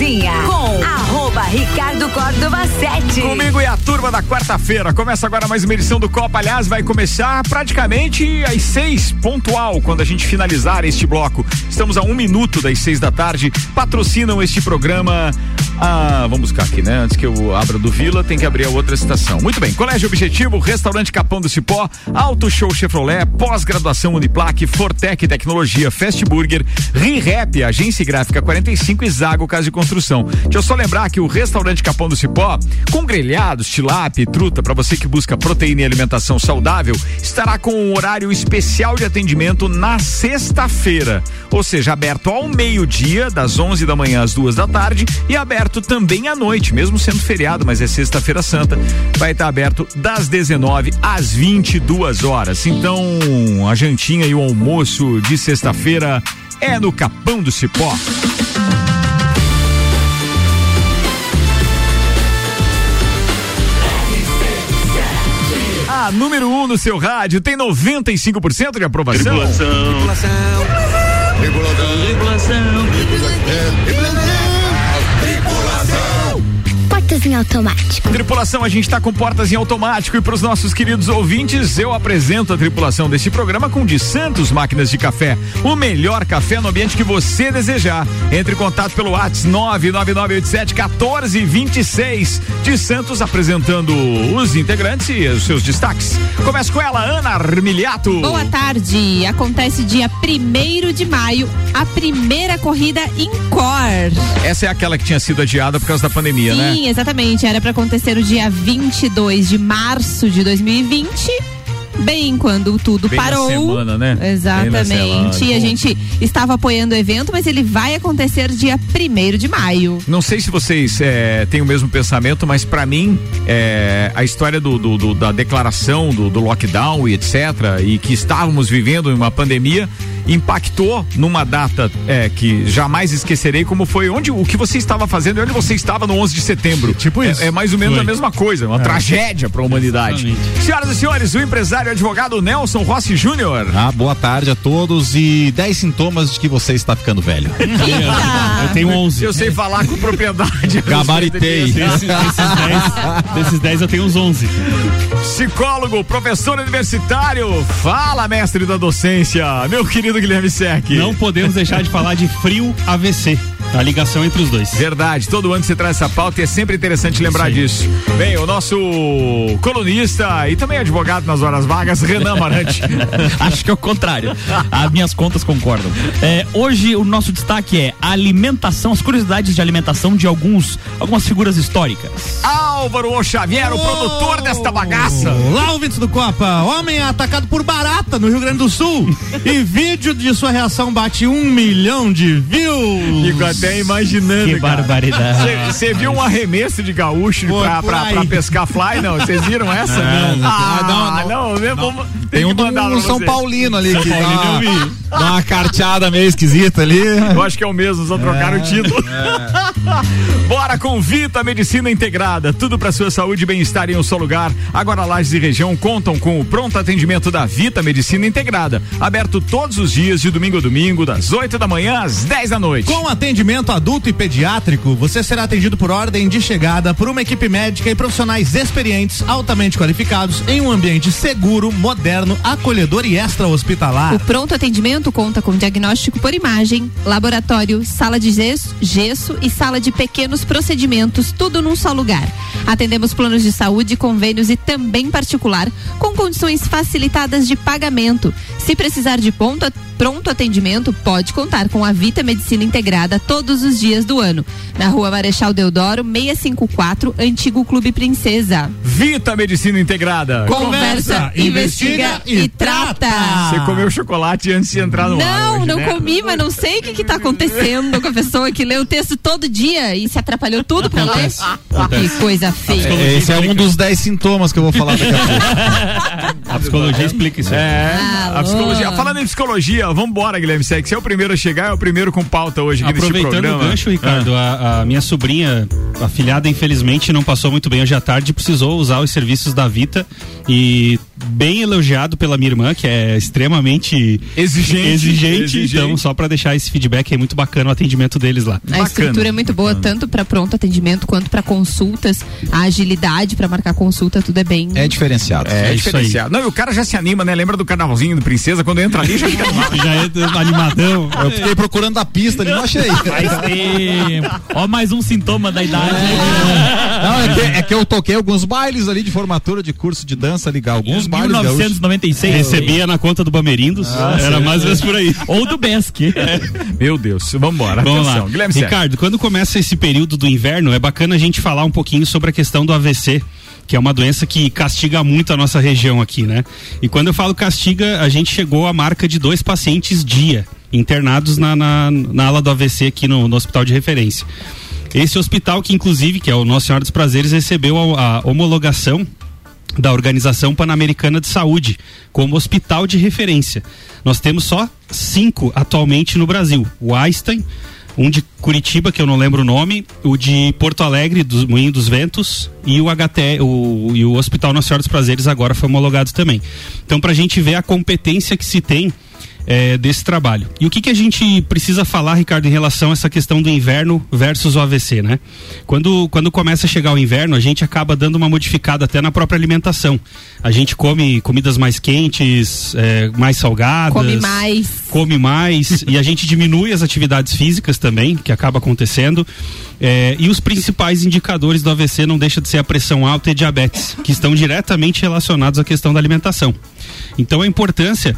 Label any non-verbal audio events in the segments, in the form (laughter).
Cozinha com arroba Ricardo Córdova 7. Comigo e a turma da quarta-feira. Começa agora mais uma edição do Copa. Aliás, vai começar praticamente às seis, pontual, quando a gente finalizar este bloco. Estamos a um minuto das seis da tarde. Patrocinam este programa. Ah, vamos buscar aqui, né? Antes que eu abra do Vila, tem que abrir a outra estação. Muito bem. Colégio Objetivo, Restaurante Capão do Cipó, Auto Show Chevrolet, Pós-graduação Uniplaque, Fortec Tecnologia, Fast Burger, ReHap, Agência Gráfica 45 e Zago Casa de Construção. Deixa eu só lembrar que o Restaurante Capão do Cipó, com grelhados, tilápia e truta, para você que busca proteína e alimentação saudável, estará com um horário especial de atendimento na sexta-feira. Ou seja, aberto ao meio-dia, das 11 da manhã às duas da tarde, e aberto também à noite, mesmo sendo feriado, mas é sexta-feira santa. Vai estar aberto das 19 às 22 horas. Então, a jantinha e o almoço de sexta-feira é no Capão do Cipó. A número 1 um no seu rádio tem 95% de aprovação. Tripulação. Tripulação. Tripulação. Tripulação. Portas em automático. Tripulação, a gente está com portas em automático e para os nossos queridos ouvintes, eu apresento a tripulação deste programa com de Santos Máquinas de Café. O melhor café no ambiente que você desejar. Entre em contato pelo WhatsApp 99987 1426 de Santos apresentando os integrantes e os seus destaques. Começa com ela, Ana Armiliato. Boa tarde. Acontece dia 1 de maio a primeira corrida em Cor. Essa é aquela que tinha sido adiada por causa da pandemia, Sim, né? Sim, exatamente. Era para acontecer o dia 22 de março de 2020 bem quando tudo bem parou. semana, né? Exatamente. E a gente estava apoiando o evento, mas ele vai acontecer dia 1 de maio. Não sei se vocês é, têm o mesmo pensamento, mas para mim é, a história do, do, do da declaração do, do lockdown e etc. e que estávamos vivendo uma pandemia impactou numa data é, que jamais esquecerei como foi onde o que você estava fazendo e onde você estava no 11 de setembro. Tipo isso. É, é mais ou menos foi. a mesma coisa, uma é. tragédia para a humanidade. Exatamente. Senhoras e senhores, o empresário e advogado Nelson Rossi Júnior. Ah, boa tarde a todos e 10 sintomas de que você está ficando velho. (laughs) eu tenho 11. Eu sei falar com propriedade. (laughs) Gabaritei. Desses 10 eu tenho uns 11. Psicólogo, professor universitário, fala mestre da docência, meu querido Guilherme Sec. Não podemos deixar de falar de frio AVC. A ligação entre os dois. Verdade, todo ano você traz essa pauta e é sempre interessante lembrar disso. Bem, o nosso colunista e também advogado nas horas vagas, Renan Marante. (laughs) Acho que é o contrário. As minhas contas concordam. É, hoje o nosso destaque é a alimentação, as curiosidades de alimentação de alguns, algumas figuras históricas. Álvaro O Xavier, oh, o produtor desta bagaça. Lá, ouvintes do Copa, homem é atacado por barata no Rio Grande do Sul (laughs) e vídeo de sua reação bate um milhão de views. Fico até imaginando. Que cara. barbaridade. Você viu um arremesso de gaúcho Pô, pra, pra, pra, pescar fly? Não, vocês viram essa? Não, não. Ah, não, não, não, não. não. Tem, um, um São Paulino ali São que Paulino dá, uma, dá uma carteada meio esquisita ali. Eu acho que é o mesmo, só trocaram é, o título. É. (laughs) Bora com Vita Medicina Integrada, tudo para sua saúde e bem-estar em um só lugar. Agora Lages e região contam com o pronto atendimento da Vita Medicina Integrada, aberto todos os dias de domingo a domingo, das 8 da manhã às 10 da noite. Com atendimento adulto e pediátrico, você será atendido por ordem de chegada por uma equipe médica e profissionais experientes, altamente qualificados, em um ambiente seguro, moderno, acolhedor e extra-hospitalar. O pronto atendimento conta com diagnóstico por imagem, laboratório, sala de gesso, gesso e sala de pequenos procedimentos, tudo num só lugar. Atendemos planos de saúde, convênios e também particular, com condições facilitadas de pagamento. Se precisar de ponto, pronto atendimento, pode contar com a Vita Medicina Integrada todos os dias do ano. Na rua Marechal Deodoro, 654, Antigo Clube Princesa. Vita Medicina Integrada. Conversa, investiga e, trata. Você comeu chocolate antes de entrar no Não, ar hoje, não né? comi, mas não sei o que, que tá acontecendo com a pessoa que lê o texto todo dia e se atrapalhou tudo pra ler. Que coisa feia. Esse é um dos 10 sintomas que eu vou falar daqui a pouco. (laughs) A psicologia explica isso. É, a psicologia. Falando em psicologia, vambora, Guilherme Sex. Você é o primeiro a chegar, é o primeiro com pauta hoje aqui Aproveitando neste programa. o gancho, Ricardo, ah. a, a, minha sobrinha a filhada infelizmente não passou muito bem hoje à tarde, precisou usar os serviços da Vita e bem elogiado pela minha irmã, que é extremamente exigente. exigente, exigente. Então, só para deixar esse feedback é muito bacana o atendimento deles lá. A estrutura é muito boa, tanto para pronto atendimento quanto para consultas, a agilidade para marcar consulta, tudo é bem. É diferenciado. É, é diferenciado. Não, e o cara já se anima, né? Lembra do carnavalzinho do Princesa? Quando entra ali, já fica (laughs) já entra animadão. Eu fiquei procurando a pista ali, não achei. (laughs) Faz tempo. Ó, mais um sintoma da idade. É. Não, é que, é que eu toquei alguns bailes ali de formatura de curso de dança, ligar alguns bailes. 1996. Recebia na conta do Bamerindos. Ah, era sim. mais ou menos por aí. Ou do Besc. (laughs) É. Meu Deus, vamos embora. Vamos lá. Guilherme Ricardo, quando começa esse período do inverno, é bacana a gente falar um pouquinho sobre a questão do AVC que é uma doença que castiga muito a nossa região aqui, né? E quando eu falo castiga, a gente chegou à marca de dois pacientes dia internados na, na, na ala do AVC aqui no, no hospital de referência. Esse hospital que inclusive, que é o Nossa Senhora dos Prazeres, recebeu a, a homologação da Organização Pan-Americana de Saúde como hospital de referência. Nós temos só cinco atualmente no Brasil: o Einstein, um de Curitiba, que eu não lembro o nome, o de Porto Alegre, do Moinho dos Ventos, e o HT, o, e o Hospital Nossa Senhora dos Prazeres agora foi homologado também. Então, para a gente ver a competência que se tem é, desse trabalho. E o que, que a gente precisa falar, Ricardo, em relação a essa questão do inverno versus o AVC, né? Quando, quando começa a chegar o inverno, a gente acaba dando uma modificada até na própria alimentação. A gente come comidas mais quentes, é, mais salgadas. Come mais. Come mais. e a gente diminui as atividades físicas também, que acaba acontecendo. É, e os principais indicadores do AVC não deixa de ser a pressão alta e diabetes, que estão diretamente relacionados à questão da alimentação. Então a importância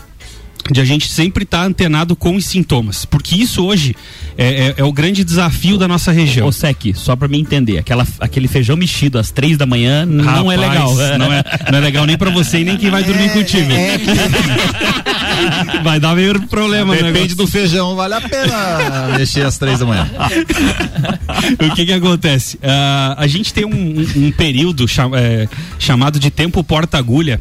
de a gente sempre estar tá antenado com os sintomas, porque isso hoje é, é, é, o grande desafio da nossa região. Ô Sec, só para me entender, aquela, aquele feijão mexido às três da manhã não é legal. Não é, não é legal nem para você e nem quem vai dormir é, contigo. É. (laughs) vai dar meio problema. Depende do feijão, vale a pena mexer às três da manhã. (laughs) o que que acontece? Uh, a gente tem um, um, um período cham, é, chamado de tempo porta-agulha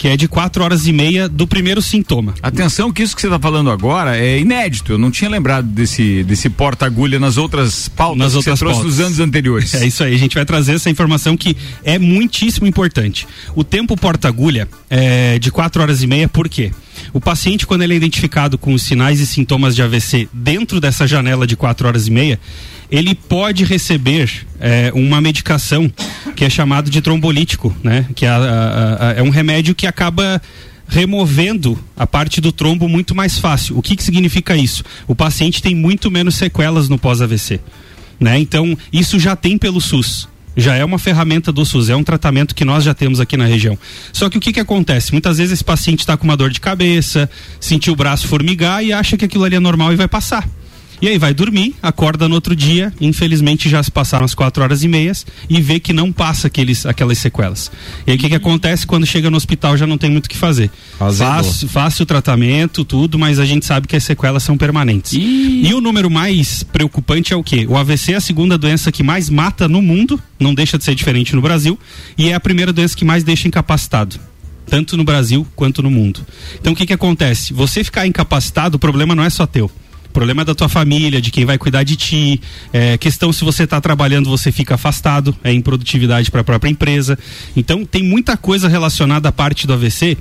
que é de quatro horas e meia do primeiro sintoma. Atenção que isso que você está falando agora é inédito. Eu não tinha lembrado desse, desse porta-agulha nas outras pautas nas que outras você trouxe pautas. nos anos anteriores. (laughs) É isso aí. A gente vai trazer essa informação que é muitíssimo importante. O tempo porta-agulha é de quatro horas e meia, por quê? O paciente, quando ele é identificado com os sinais e sintomas de AVC dentro dessa janela de quatro horas e meia, ele pode receber é, uma medicação que é chamado de trombolítico, né? Que é, é um remédio que acaba removendo a parte do trombo muito mais fácil. O que, que significa isso? O paciente tem muito menos sequelas no pós-AVC. Né? Então, isso já tem pelo SUS. Já é uma ferramenta do SUS, é um tratamento que nós já temos aqui na região. Só que o que, que acontece? Muitas vezes esse paciente está com uma dor de cabeça, sentiu o braço formigar e acha que aquilo ali é normal e vai passar. E aí vai dormir, acorda no outro dia, infelizmente já se passaram as quatro horas e meias e vê que não passa aqueles, aquelas sequelas. E aí o que, que acontece quando chega no hospital já não tem muito o que fazer. Faz, faz o tratamento, tudo, mas a gente sabe que as sequelas são permanentes. E... e o número mais preocupante é o quê? O AVC é a segunda doença que mais mata no mundo, não deixa de ser diferente no Brasil, e é a primeira doença que mais deixa incapacitado tanto no Brasil quanto no mundo. Então o que que acontece? Você ficar incapacitado, o problema não é só teu. Problema é da tua família, de quem vai cuidar de ti. É, questão se você está trabalhando, você fica afastado, é improdutividade para a própria empresa. Então tem muita coisa relacionada à parte do AVC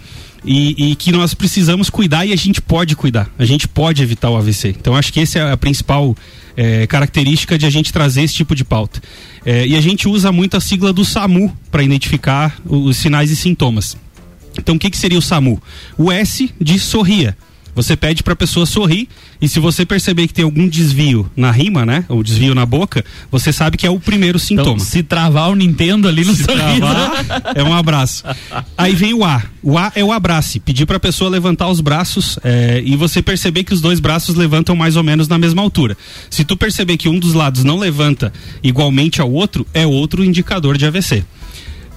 e, e, que nós precisamos cuidar e a gente pode cuidar. A gente pode evitar o AVC. Então acho que essa é a principal é, característica de a gente trazer esse tipo de pauta. É, e a gente usa muito a sigla do SAMU para identificar os sinais e sintomas. Então o que, que seria o SAMU? O S de sorria. Você pede para a pessoa sorrir e se você perceber que tem algum desvio na rima, né? Ou desvio na boca, você sabe que é o primeiro então, sintoma. Então, se travar o Nintendo ali no se sorriso, travar, é um abraço. Aí vem o A. O A é o abraço. Pedir para a pessoa levantar os braços é, e você perceber que os dois braços levantam mais ou menos na mesma altura. Se tu perceber que um dos lados não levanta igualmente ao outro, é outro indicador de AVC.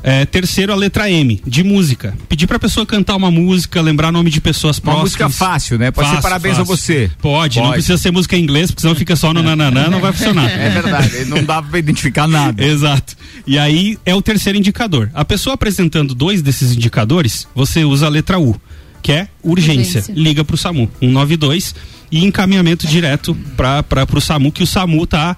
É, terceiro, a letra M, de música. Pedir pra pessoa cantar uma música, lembrar nome de pessoas próximas. Uma música fácil, né? Pode fácil, ser parabéns fácil. a você. Pode, Pode, não precisa ser música em inglês, porque senão fica só no nananã, não vai funcionar. É verdade, não dá pra identificar nada. (laughs) Exato. E aí é o terceiro indicador. A pessoa apresentando dois desses indicadores, você usa a letra U quer urgência, Urgência. liga pro SAMU 192 e encaminhamento direto para o SAMU, que o SAMU está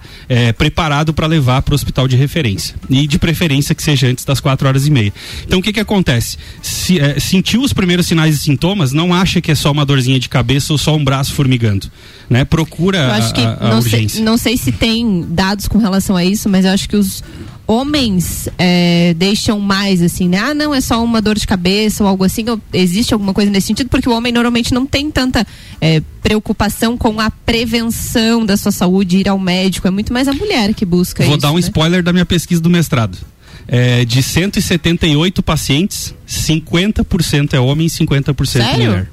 preparado para levar para o hospital de referência. E de preferência que seja antes das 4 horas e meia. Então o que, que acontece? Se, eh, sentiu os primeiros sinais e sintomas, não acha que é só uma dorzinha de cabeça ou só um braço formigando. Né? Procura Eu acho que a, a não, sei, urgência. não sei se tem dados com relação a isso, mas eu acho que os homens é, deixam mais assim, né? Ah, não, é só uma dor de cabeça ou algo assim. Ou existe alguma coisa nesse sentido? Porque o homem normalmente não tem tanta é, preocupação com a prevenção da sua saúde, ir ao médico. É muito mais a mulher que busca Vou isso. dar um né? spoiler da minha pesquisa do mestrado. É, de 178 pacientes, 50% é homem e 50% Sério? mulher.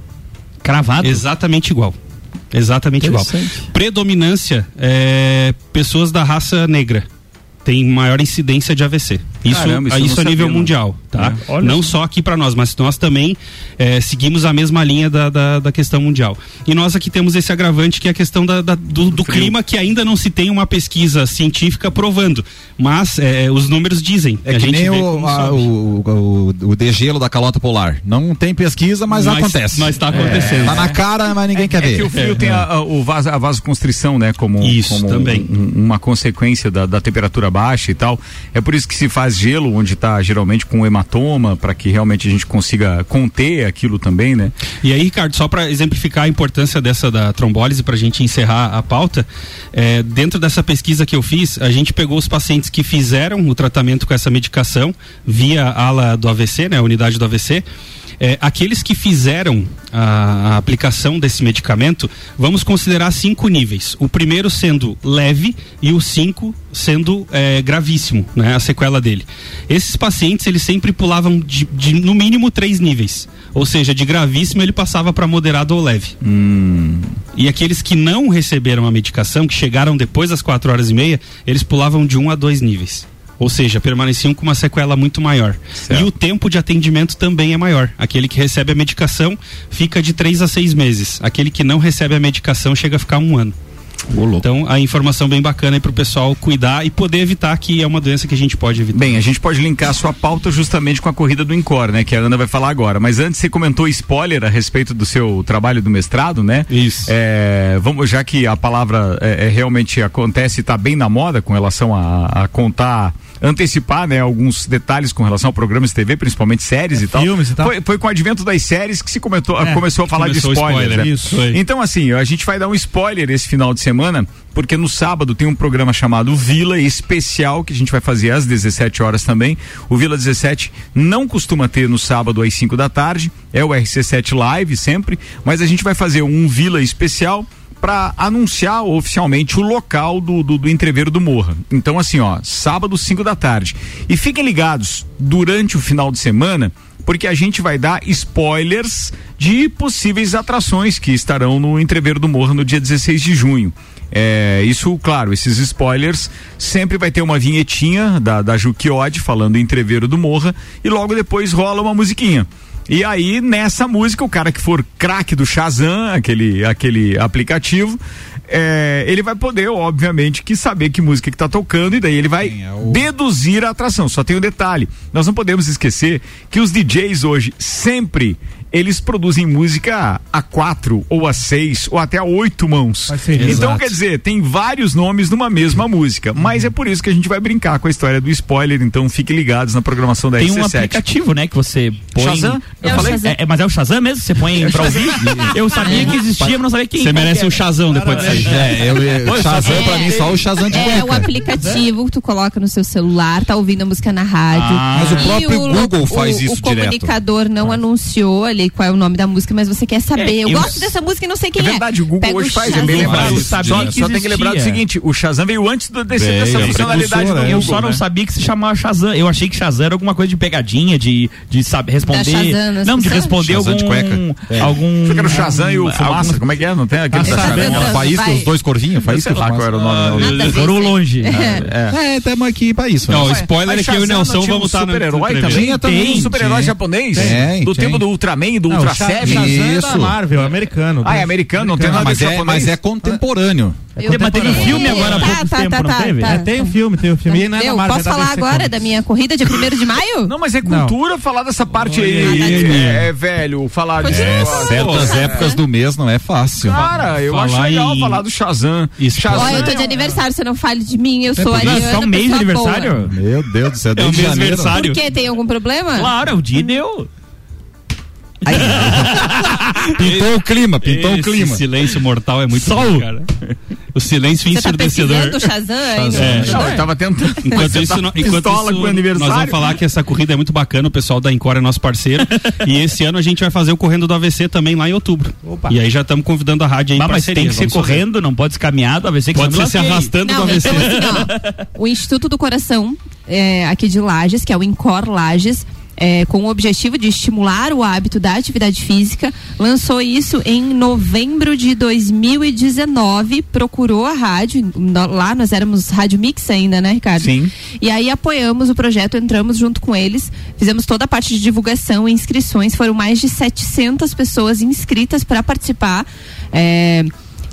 Cravado. Exatamente igual. Exatamente igual. Predominância é pessoas da raça negra. Tem maior incidência de AVC. Isso, Caramba, isso isso, a nível sabia, não. mundial, tá? É, não só. só aqui para nós, mas nós também é, seguimos a mesma linha da, da, da questão mundial. E nós aqui temos esse agravante que é a questão da, da- do, do clima, que ainda não se tem uma pesquisa científica provando. Mas é, os números dizem. É a que gente nem o, a- o, o, o degelo da calota polar. Não tem pesquisa, mas, acontece. Mas tá acontecendo. Tá na cara, mas ninguém quer É ver. que o frio tem a, a- o vaso, a vasoconstrição, né? Como, Isso, como também. um- uma consequência da, da temperatura baixa e tal. É por isso que se faz gelo, onde está geralmente com hematoma, para que realmente a gente consiga conter aquilo também, né? E aí, Ricardo, só para exemplificar a importância dessa da trombólise, para a gente encerrar a pauta, é, dentro dessa pesquisa que eu fiz, a gente pegou os pacientes que fizeram o tratamento com essa medicação via ala do AVC, né, unidade do AVC. É, aqueles que fizeram a, a aplicação desse medicamento, vamos considerar cinco níveis. O primeiro sendo leve e o cinco sendo é, gravíssimo, né, a sequela dele. Esses pacientes, eles sempre pulavam de, de, no mínimo três níveis. Ou seja, de gravíssimo ele passava para moderado ou leve. E aqueles que não receberam a medicação, que chegaram depois das quatro horas e meia, eles pulavam de um a dois níveis. Ou seja, permaneciam com uma sequela muito maior. Certo. E o tempo de atendimento também é maior. Aquele que recebe a medicação fica de três a seis meses. Aquele que não recebe a medicação chega a ficar um ano. Então, a informação bem bacana aí pro pessoal cuidar e poder evitar que é uma doença que a gente pode evitar. Bem, a gente pode linkar a sua pauta justamente com a corrida do Incor, né? Que a Ana vai falar agora. Mas antes você comentou spoiler a respeito do seu trabalho do mestrado, né? Isso. É, vamos, já que a palavra é, é, realmente acontece e está bem na moda com relação a, a contar, antecipar, né? Alguns detalhes com relação a programas de TV, principalmente séries e tal. filmes e tal. Foi, foi com o advento das séries que se comentou, É, começou a falar de começou o spoiler. spoiler, né? isso, foi. Então, assim, a gente vai dar um spoiler esse final de semana, porque no sábado tem um programa chamado Vila Especial, que a gente vai fazer às 17 horas também. O Vila 17 não costuma ter no sábado às 5 da tarde, é o RC7 Live sempre, mas a gente vai fazer um Vila Especial para anunciar oficialmente o local do, do, do entreveiro do Morra. Então, assim, ó, sábado, 5 da tarde. E fiquem ligados durante o final de semana, porque a gente vai dar spoilers de possíveis atrações que estarão no entreveiro do Morra no dia 16 de junho. É, isso, claro, esses spoilers sempre vai ter uma vinhetinha da, da Juque Odd falando entreveiro do Morra e logo depois rola uma musiquinha. E aí, nessa música, o cara que for craque do Shazam, aquele, aquele aplicativo, é, ele vai poder, obviamente, que saber que música que tá tocando e daí ele vai Sim, é o- deduzir a atração. Só tem um detalhe: nós não podemos esquecer que os DJs hoje sempre eles produzem música a quatro ou a seis ou até a oito mãos. Então, Exato. quer dizer, tem vários nomes numa mesma música. Mas é por isso que a gente vai brincar com a história do spoiler. Então, fiquem ligados na programação da Tem um RC7. aplicativo, né, que você põe. Shazam? Eu É o falei? Shazam. É, é, mas é o Shazam mesmo? Você põe pra ouvir? (laughs) Eu sabia que existia, mas não sabia quem. Você merece que um chazão depois disso aí. É, eu, eu, Shazam pra mim só o Shazam de É o aplicativo que tu coloca no seu celular, tá ouvindo a música na rádio. Mas o próprio lo- Google faz o, isso O direto. comunicador não anunciou ali qual é o nome da música, mas você quer saber. É, eu, eu- gosto dessa música e não sei quem É é. verdade, o Google Pega hoje o faz, é bem lembrado. Eu sabia Só, que só tem que lembrar do existia. seguinte: o Shazam veio antes do, desse, Veio, dessa é funcionalidade do Google. é. Eu só não né? sabia que se chamava Shazam. Eu achei que Shazam era alguma coisa de pegadinha, de, de saber responder. Shazam nas não, de responder Shazam algum. de cueca. É. Algum. Que era o Shazam e o algum- Fumaça. Como é que é? Não tem aquele Shazam. da Shazam. Faísca, os dois corvinhos, faísca lá qual era o nome. Ver, Foram né? longe. É, estamos aqui pra isso. Não, né? o spoiler é que eu e o Nelson vamos estar no super-herói também? Um super-herói Tem. japonês? Tem, do tem. tempo do Ultraman? Do Não, Ultra Sha- Seven. Shazam é da Isso. Marvel, americano. Ah, é americano, não tem nada a ver mas, com é, mas é contemporâneo. Eu- Mas teve um filme agora há Tá, pouco tá, tempo, tá, não tá, teve? tá. É, tem o filme, tem o filme. E não é Deu, Marvel, posso é falar agora Comics. da minha corrida de 1 de maio? Não, mas é cultura falar dessa parte aí. Oi. É, é, velho, falar de. É, certas épocas do mês não é fácil. Cara, eu acho Falar legal em- falar do Shazam. Isso. Shazam Ó, eu tô é de um- aniversário, você não fale de mim, eu sou Não, Ariana. é só um mês de boa. aniversário? Meu Deus do céu, É desde mês aniversário. Por quê? Tem algum problema? Claro, é o dia deu. (laughs) Pintou o clima, pintou Esse o clima. silêncio mortal é muito Sol. bom, cara. O silêncio Você tá ensurdecedor. Shazam aí É. Não, eu tava tentando. Enquanto Você isso, tá enquanto pistola isso com o aniversário. nós vamos falar que essa corrida é muito bacana, o pessoal da Encore é nosso parceiro. (laughs) e esse ano a gente vai fazer o Correndo do AVC também lá em outubro. Opa. E aí já estamos convidando a rádio aí Mas, mas tem que ser vamos fazer. correndo, não pode ser caminhado, a ver se Pode ser se arrastando do Não, AVC. então assim, ó, o Instituto do Coração é, aqui de Lages, que é o Incor Lages, é, com o objetivo de estimular o hábito da atividade física, lançou isso em novembro de 2019, procurou a rádio, lá nós éramos Rádio Mix ainda, né, Ricardo? Sim. E aí apoiamos o projeto, entramos junto com eles, fizemos toda a parte de divulgação e inscrições, foram mais de 700 pessoas inscritas para participar é,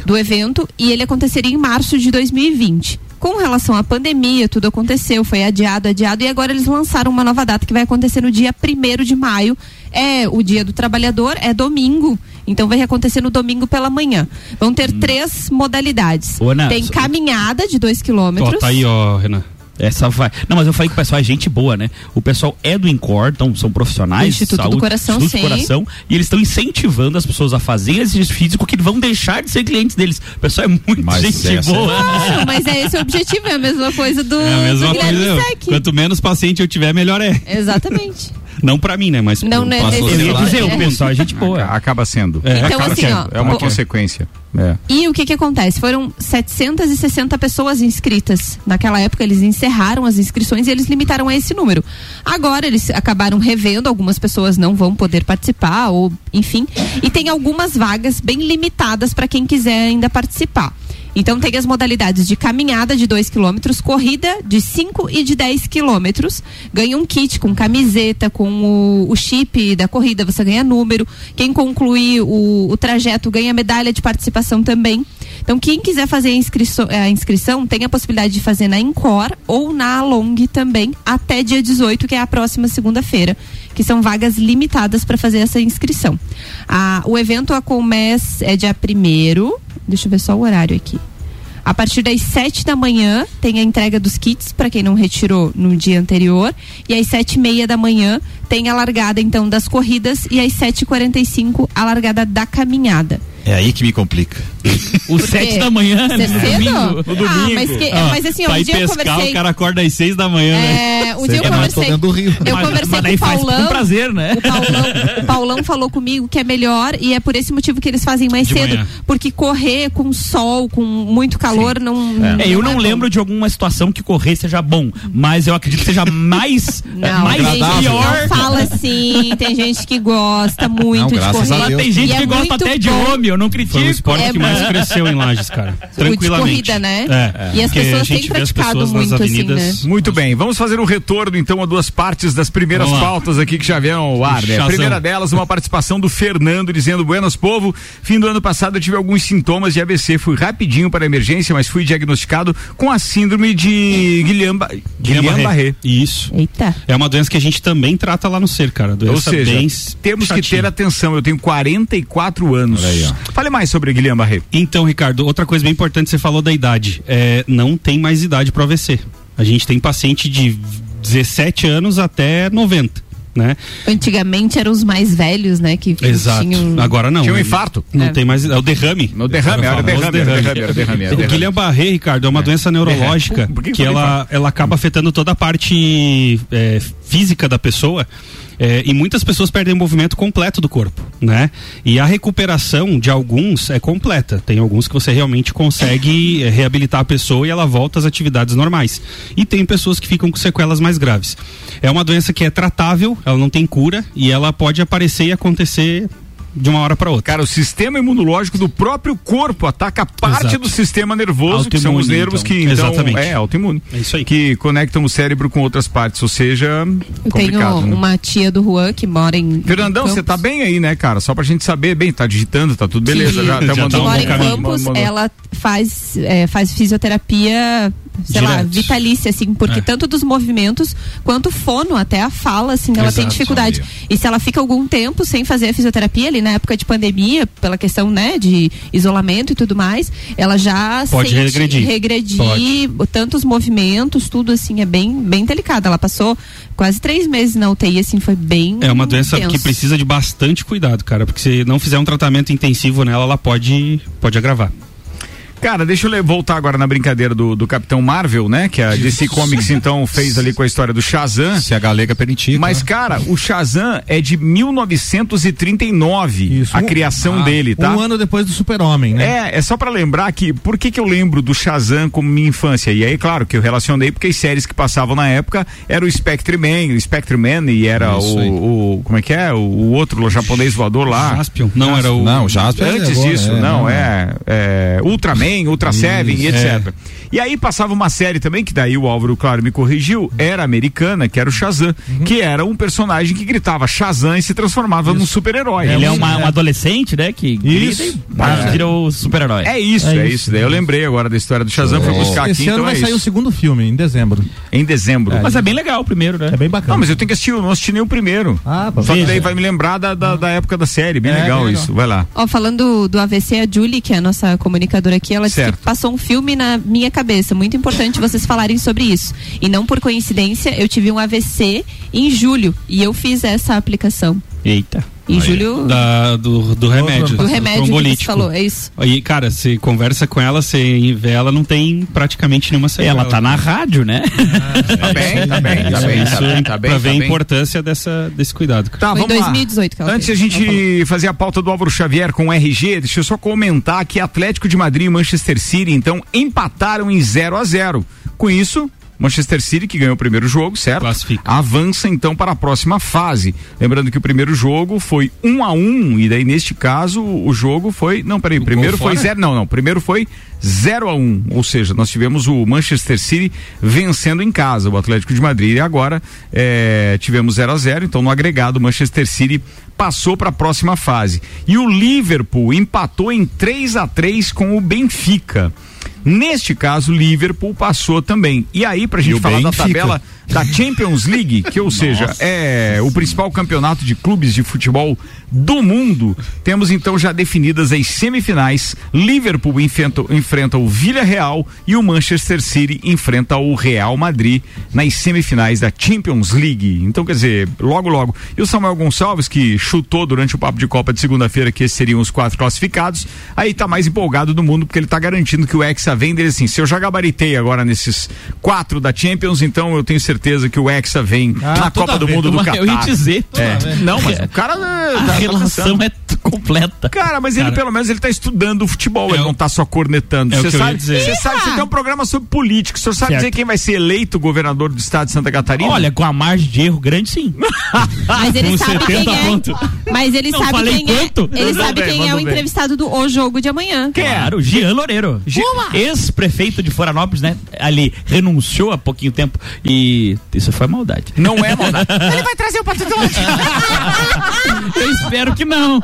do evento e ele aconteceria em março de 2020. Com relação à pandemia, tudo aconteceu, foi adiado, adiado, e agora eles lançaram uma nova data que vai acontecer no dia 1 de maio. É o dia do trabalhador, é domingo. Então vai acontecer no domingo pela manhã. Vão ter três modalidades. Ô, Ana, Tem caminhada de 2 quilômetros. Ó, tá aí, ó, Renan. Essa vai. Não, mas eu falei que o pessoal é gente boa, né? O pessoal é do Incor, então são profissionais. Do Instituto do Coração, Instituto sim. do Coração. E eles estão incentivando as pessoas a fazerem exercício físico que vão deixar de ser clientes deles. O pessoal é muito Mas gente essa- boa. Não, mas é esse o objetivo, é a mesma coisa do, É a mesma do Guilherme coisa. Sec. Quanto menos paciente eu tiver, melhor é. Exatamente. Não pra mim, né? Mas Não, né, Eu ia dizer, o É. pessoal é gente boa. Acaba sendo. É. Então, Acaba assim, sendo. ó, É uma o- consequência. É. E o que que acontece? Foram 760 pessoas inscritas. Naquela época eles encerraram as inscrições e eles limitaram a esse número. Agora eles acabaram revendo, algumas pessoas não vão poder participar ou enfim, e tem algumas vagas bem limitadas para quem quiser ainda participar. Então tem as modalidades de caminhada de 2 quilômetros, corrida de 5 e de 10 quilômetros. Ganha um kit com camiseta, com o, o chip da corrida, você ganha número. Quem concluir o, o trajeto ganha medalha de participação também. Então quem quiser fazer a, a inscrição tem a possibilidade de fazer na Incor ou na Along também, até dia 18, que é a próxima segunda-feira, que são vagas limitadas para fazer essa inscrição. Ah, o evento a começa é dia 1 deixa eu ver só o horário aqui. A partir das 7 da manhã tem a entrega dos kits para quem não retirou no dia anterior. E às sete e meia da manhã tem a largada então das corridas e às 7h45 a largada da caminhada. É aí que me complica. O Por 7 quê? da manhã, Você né? é cedo? Domingo. No Ah, domingo. mas, que- Ah, mas assim, ó, um dia eu pescar, conversei. o cara acorda às seis da manhã, né? É, um dia eu É, conversei. dentro do Rio. Eu Mas- conversei mas com o faz com Paulão. prazer, né? O Paulão, o Paulão falou comigo que é melhor e é por esse motivo que eles fazem mais De cedo. manhã. Porque correr com sol, com muito calor, não. É, eu não é bom. lembro de alguma situação que correr seja bom, mas eu acredito que seja mais, é, Não, mais gente, pior. não fala assim. Tem gente que gosta muito Não, de graças correr. a Deus. Tem gente E é que gosta até de bom. homem, eu não critico. Foi o esporte É que mais cresceu em Lages, cara. Tranquilamente. corrida, né? É. E as Porque pessoas a gente têm praticado muito, assim, avenidas. né? Muito bem, vamos fazer um retorno então a duas partes das primeiras pautas aqui que já vieram ao ar, né? A primeira delas, uma participação do Fernando dizendo: Buenas povo, fim do ano passado eu tive alguns sintomas de AVC, fui rapidinho para a emergência, mas fui diagnosticado com a síndrome de Guillain-Barré. Guillain-Barré. Isso. Eita. É uma doença que a gente também trata lá no ser, cara. Doença Ou seja, bem temos que ter atenção. Eu tenho 44 anos. Aí, ó. Fale mais sobre Guillain-Barré. Então, Ricardo, outra coisa bem importante, você falou da idade. É, não tem mais idade para AVC. A gente tem paciente de 17 anos até 90, né? Antigamente eram os mais velhos, né? Que Exato. tinham. Agora não. Tinha um Ele- infarto. Não É. tem mais. É o derrame. No derrame, era o derrame, era o derrame, era o derrame, era o O derrame. Guillain-Barré, Ricardo, é uma doença neurológica que que ela, ela acaba afetando toda a parte é, física da pessoa. É, e muitas pessoas perdem o movimento completo do corpo, né? E a recuperação de alguns é completa. Tem alguns que você realmente consegue é, reabilitar a pessoa e ela volta às atividades normais. E tem pessoas que ficam com sequelas mais graves. É uma doença que é tratável, ela não tem cura e ela pode aparecer e acontecer de uma hora para outra. Cara, o sistema imunológico do próprio corpo ataca parte Exato. do sistema nervoso, que são os nervos então. que então Exatamente. é autoimune. É isso aí. Que conectam o cérebro com outras partes, ou seja, Eu complicado. tenho né? uma tia do Juan que mora em. Fernandão, você tá bem aí, né, cara? Só pra gente saber, bem, tá digitando, tá tudo beleza, que, já, até mandou tá um mora em. Campos, ela faz, é, faz fisioterapia, sei lá, Direto. vitalícia, assim, porque É. tanto dos movimentos quanto fono, até a fala, assim, ela tem Exato, dificuldade. E se ela fica algum tempo sem fazer a fisioterapia ali na época de pandemia, pela questão, né, de isolamento e tudo mais, ela já Pode regredir. regredir tantos movimentos, tudo assim, é bem, bem delicado. Ela passou quase três meses na UTI, assim, foi bem É uma doença tenso. que precisa de bastante cuidado, cara, porque se não fizer um tratamento intensivo nela, ela pode, pode agravar. Cara, deixa eu voltar agora na brincadeira do, do Capitão Marvel, né? Que a DC Comics então fez ali com a história do Shazam. Se a galega permitir. Mas, cara, o Shazam é de 1939, Isso. a Um- criação ah, dele, tá? Um ano depois do Super-Homem, né? É, é só pra lembrar que por que que eu lembro do Shazam como minha infância? E aí, claro, que eu relacionei porque as séries que passavam na época era o Spectre Man, o Spectre Man e era o, o- como é que é? O, o outro o japonês voador lá. Jaspion? Não, era o. Não, Jasper é Antes agora, disso, é, não, é, é Ultraman, Ultra Seven e etc. é. E aí passava uma série também, que daí o Álvaro, claro, me corrigiu, era americana, que era o Shazam, que era um personagem que gritava Shazam e se transformava num super-herói. Ele é um- uma, um adolescente, né? Que grita e É. vira o super-herói. É isso, é, isso. Daí eu lembrei agora da história do Shazam, fui buscar aqui, Esse então ano vai é sair o isso. segundo filme, em dezembro. Em dezembro. Mas é bem legal o primeiro, né? É bem bacana. Não, mas eu tenho que assistir, eu não assisti nem o primeiro. Ah, pá, Só que daí vai me lembrar da, da, da época da série, bem É, legal bem isso. Vai lá. Ó, falando do AVC, a Julie, que é a nossa comunicadora aqui, ela disse que passou um filme na minha cabeça. Muito importante vocês falarem sobre isso. E não por coincidência, eu tive um AVC em julho e eu fiz essa aplicação. Eita. Em julho Da, do, do remédio. do remédio que você falou, é isso. Aí, cara, você conversa com ela, você vê ela, não tem praticamente nenhuma sequela. Ela tá na rádio, né? Tá bem, tá bem, tá Isso, bem, isso tá bem, tá bem. pra ver tá a importância dessa, desse cuidado. cara. Tá, Foi em vamos lá. 2018 que ela Antes de a fez. Ela gente fazer a pauta do Álvaro Xavier com o RG, deixa eu só comentar que Atlético de Madrid e Manchester City, então, empataram em 0 a 0 Com isso, Manchester City, que ganhou o primeiro jogo, certo? Classifica. Avança então para a próxima fase. Lembrando que o primeiro jogo foi 1 um a 1 um, e daí neste caso o jogo foi. Não, peraí, o primeiro foi fora? 0. Não, não. Primeiro foi 0 a 1 um, Ou seja, nós tivemos o Manchester City vencendo em casa, o Atlético de Madrid. E agora eh, tivemos 0 a 0 Então, no agregado, o Manchester City passou para a próxima fase. E o Liverpool empatou em 3 a 3 com o Benfica. Neste caso, Liverpool passou também. E aí, pra gente o falar da tabela da Champions League, que ou (laughs) seja, é o principal campeonato de clubes de futebol do mundo, temos então já definidas as semifinais. Liverpool enfrenta, enfrenta o Villarreal e o Manchester City enfrenta o Real Madrid nas semifinais da Champions League. Então, quer dizer, logo logo. E o Samuel Gonçalves, que chutou durante o papo de Copa de segunda-feira que esses seriam os quatro classificados, aí tá mais empolgado do mundo porque ele tá garantindo que o Hexa vem dele assim. Se eu já gabaritei agora nesses quatro da Champions, então eu tenho certeza que o Hexa vem Ah, na Copa a do ver, Mundo do Catar. eu ia dizer. É. Não, mas o cara é, A tá- relação é completa. Cara, mas ele Cara. pelo menos ele tá estudando o futebol, É ele o- não tá só cornetando. é o Você ia sabe, dizer. você sabe, você tem um programa sobre política. O senhor sabe Certo. dizer quem vai ser eleito governador do estado de Santa Catarina? Olha, com a margem de erro grande, sim. (laughs) Mas ele Com sabe 70 quem é. pontos. Mas ele Não sabe falei quem quanto? é. Ele sabe bem, quem é o mandou bem. entrevistado do O Jogo de amanhã. Quem é? Claro, Jean Loureiro. Ex-prefeito de Florianópolis, né? Ali renunciou há pouquinho tempo e isso foi maldade. Não é maldade. (laughs) Ele vai trazer o Patutante. Eu espero que não.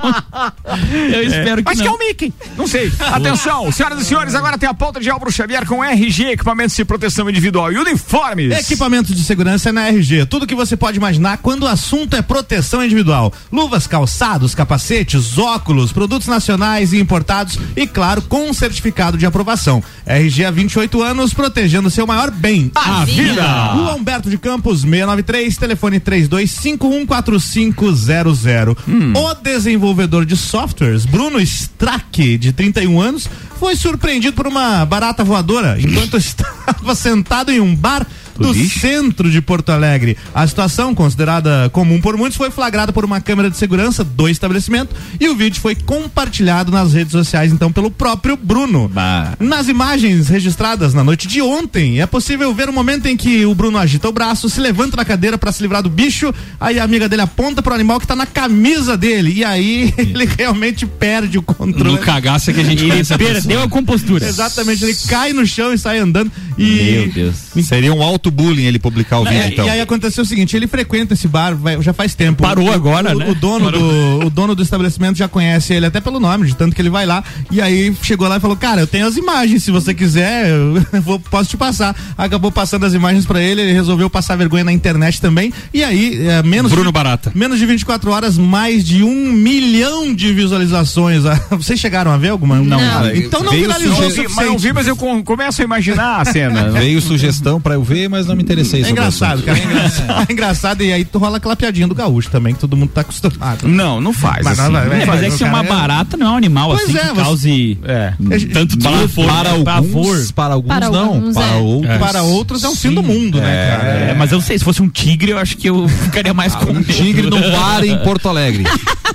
Eu espero que Acho não. que é o Mickey. Não sei. Atenção, senhoras e senhores, agora tem a pauta de Álvaro Xavier com RG, equipamentos de proteção individual e uniformes. Equipamentos de segurança é na RG. Tudo que você pode imaginar quando o assunto é proteção individual. Luvas, calçados, capacetes, óculos, produtos nacionais e importados e, claro, com certificado de aprovação. RG há 28 anos, protegendo seu maior bem, a, vida. Rua Humberto de Campos, 693, telefone 32514500. O desenvolvedor de softwares, Bruno Strack, de 31 anos, foi surpreendido por uma barata voadora enquanto (laughs) estava sentado em um bar do centro de Porto Alegre. A situação, considerada comum por muitos, foi flagrada por uma câmera de segurança do estabelecimento e o vídeo foi compartilhado nas redes sociais, então, pelo próprio Bruno. Bah. Nas imagens registradas na noite de ontem, é possível ver o momento em que o Bruno agita o braço, se levanta na cadeira para se livrar do bicho, aí a amiga dele aponta pro animal que tá na camisa dele, e aí (laughs) ele realmente perde o controle. No cagaço é que a gente Ele perdeu a compostura. Exatamente, ele cai no chão e sai andando. E Meu Deus. Seria um auto-bullying ele publicar o vídeo, É, então. E aí aconteceu o seguinte, ele frequenta esse bar vai- já faz tempo. Parou O- agora, o, né? O dono, do, o dono do estabelecimento já conhece ele até pelo nome, de tanto que ele vai lá. E aí chegou lá e falou, cara, eu tenho as imagens, se você quiser, eu (laughs) vou- posso te passar. Acabou passando as imagens pra ele, ele resolveu passar vergonha na internet também. E aí, é, menos Bruno de, Barata. Menos de 24 horas, mais de um milhão de visualizações. (laughs) Vocês chegaram a ver alguma? Não. Cara, Então não veio finalizou o Não mas não suficiente. vi, mas eu com- começo a imaginar a cena. Veio sugestão pra eu ver, mas não me interessei É o engraçado, cara. É engraçado. É engraçado. E aí tu rola aquela piadinha do gaúcho também, que todo mundo tá acostumado. Não, não faz. Mas assim. não, vai- É, mas é o que uma cara é- barata não é um animal Pois assim é, que cause É. tanto Para, desconforto, para pavor. alguns, para alguns Para não, alguns, para é. outros. Para outros é um fim do mundo, né, cara? É, mas eu não sei, se fosse um tigre, eu acho que eu ficaria mais com Um tigre no bar em Porto Alegre.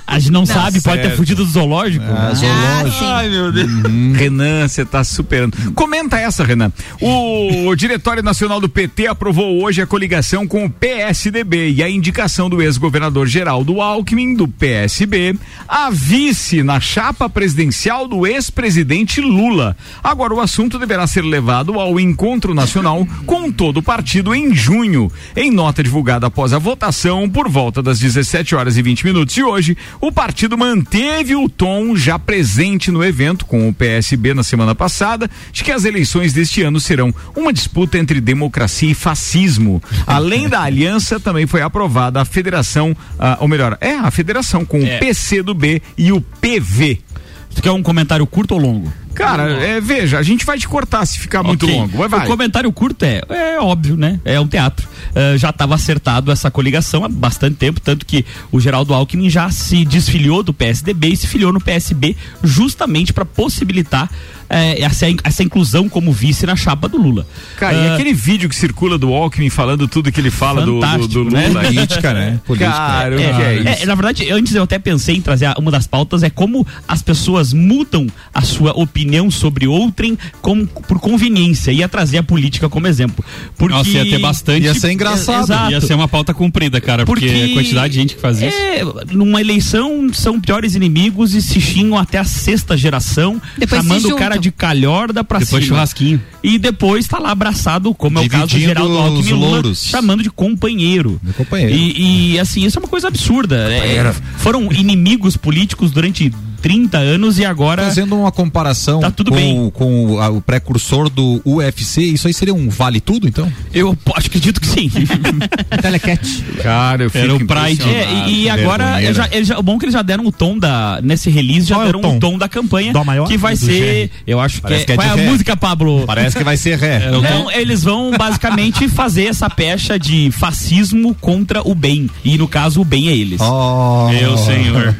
A gente não, sabe, pode ter fugido do zoológico. Ah, zoológico. Ai, meu Deus. Renan, você tá superando. Comenta essa, Renan. O (laughs) Diretório Nacional do PT aprovou hoje a coligação com o PSDB e a indicação do ex-governador Geraldo Alckmin, do PSB, a vice na chapa presidencial do ex-presidente Lula. Agora, o assunto deverá ser levado ao encontro nacional com todo o partido em junho. Em nota divulgada após a votação, por volta das 17 horas e 20 minutos de hoje, o partido manteve o tom já presente no evento com o PSB na semana passada, de que as eleições deste ano serão uma disputa entre democracia e fascismo. Além da aliança, também foi aprovada a federação, ah, ou melhor, é a federação com É. o PC do B e o PV. Tu quer um comentário curto ou longo? Cara, é, veja, a gente vai te cortar se ficar muito longo. Vai, vai. O comentário curto é, é óbvio, né? É um teatro. Eh, já estava acertado essa coligação há bastante tempo, tanto que o Geraldo Alckmin já se desfiliou do PSDB e se filiou no PSB justamente para possibilitar eh, essa, essa inclusão como vice na chapa do Lula. Cara, e Ah, aquele vídeo que circula do Alckmin falando tudo que ele fala do, do, do né? Lula. Política, né? (laughs) Política. Cara, É, que é é, na verdade, antes eu até pensei em trazer uma das pautas é como as pessoas mudam a sua opinião sobre outrem com, por conveniência. Ia trazer a política como exemplo. Porque Nossa, ia ter bastante. Ia ser engraçado. Exato. Ia ser uma pauta comprida, cara, porque, a quantidade de gente que faz isso. É, numa eleição são piores inimigos e se xingam até a sexta geração, Depois chamando o cara de calhorda pra Depois cima. churrasquinho. E depois tá lá abraçado, como é o caso do Dividindo Geraldo Alckmin Lula, louros. chamando de companheiro. De companheiro. E, e, assim, isso é uma coisa absurda. É, foram inimigos políticos durante 30 anos e agora. Fazendo uma comparação Tá tudo com, bem. com a- o precursor do UFC, isso aí seria um vale tudo, então? Eu acredito que sim. (laughs) Telecat. Cara, eu fico Era o Pride. impressionado. É, e, e agora, já, eles já- o bom é que eles já deram o tom da. Nesse release, já Qual é o deram tom? o tom da campanha. Dó maior? Que vai Do ser. GR. Eu acho que é. que é qual é a ré. música, Pablo? Parece que vai ser ré. (laughs) Então, eles vão basicamente fazer essa pecha de fascismo contra o bem. E no caso, o bem é eles. Oh. Meu senhor.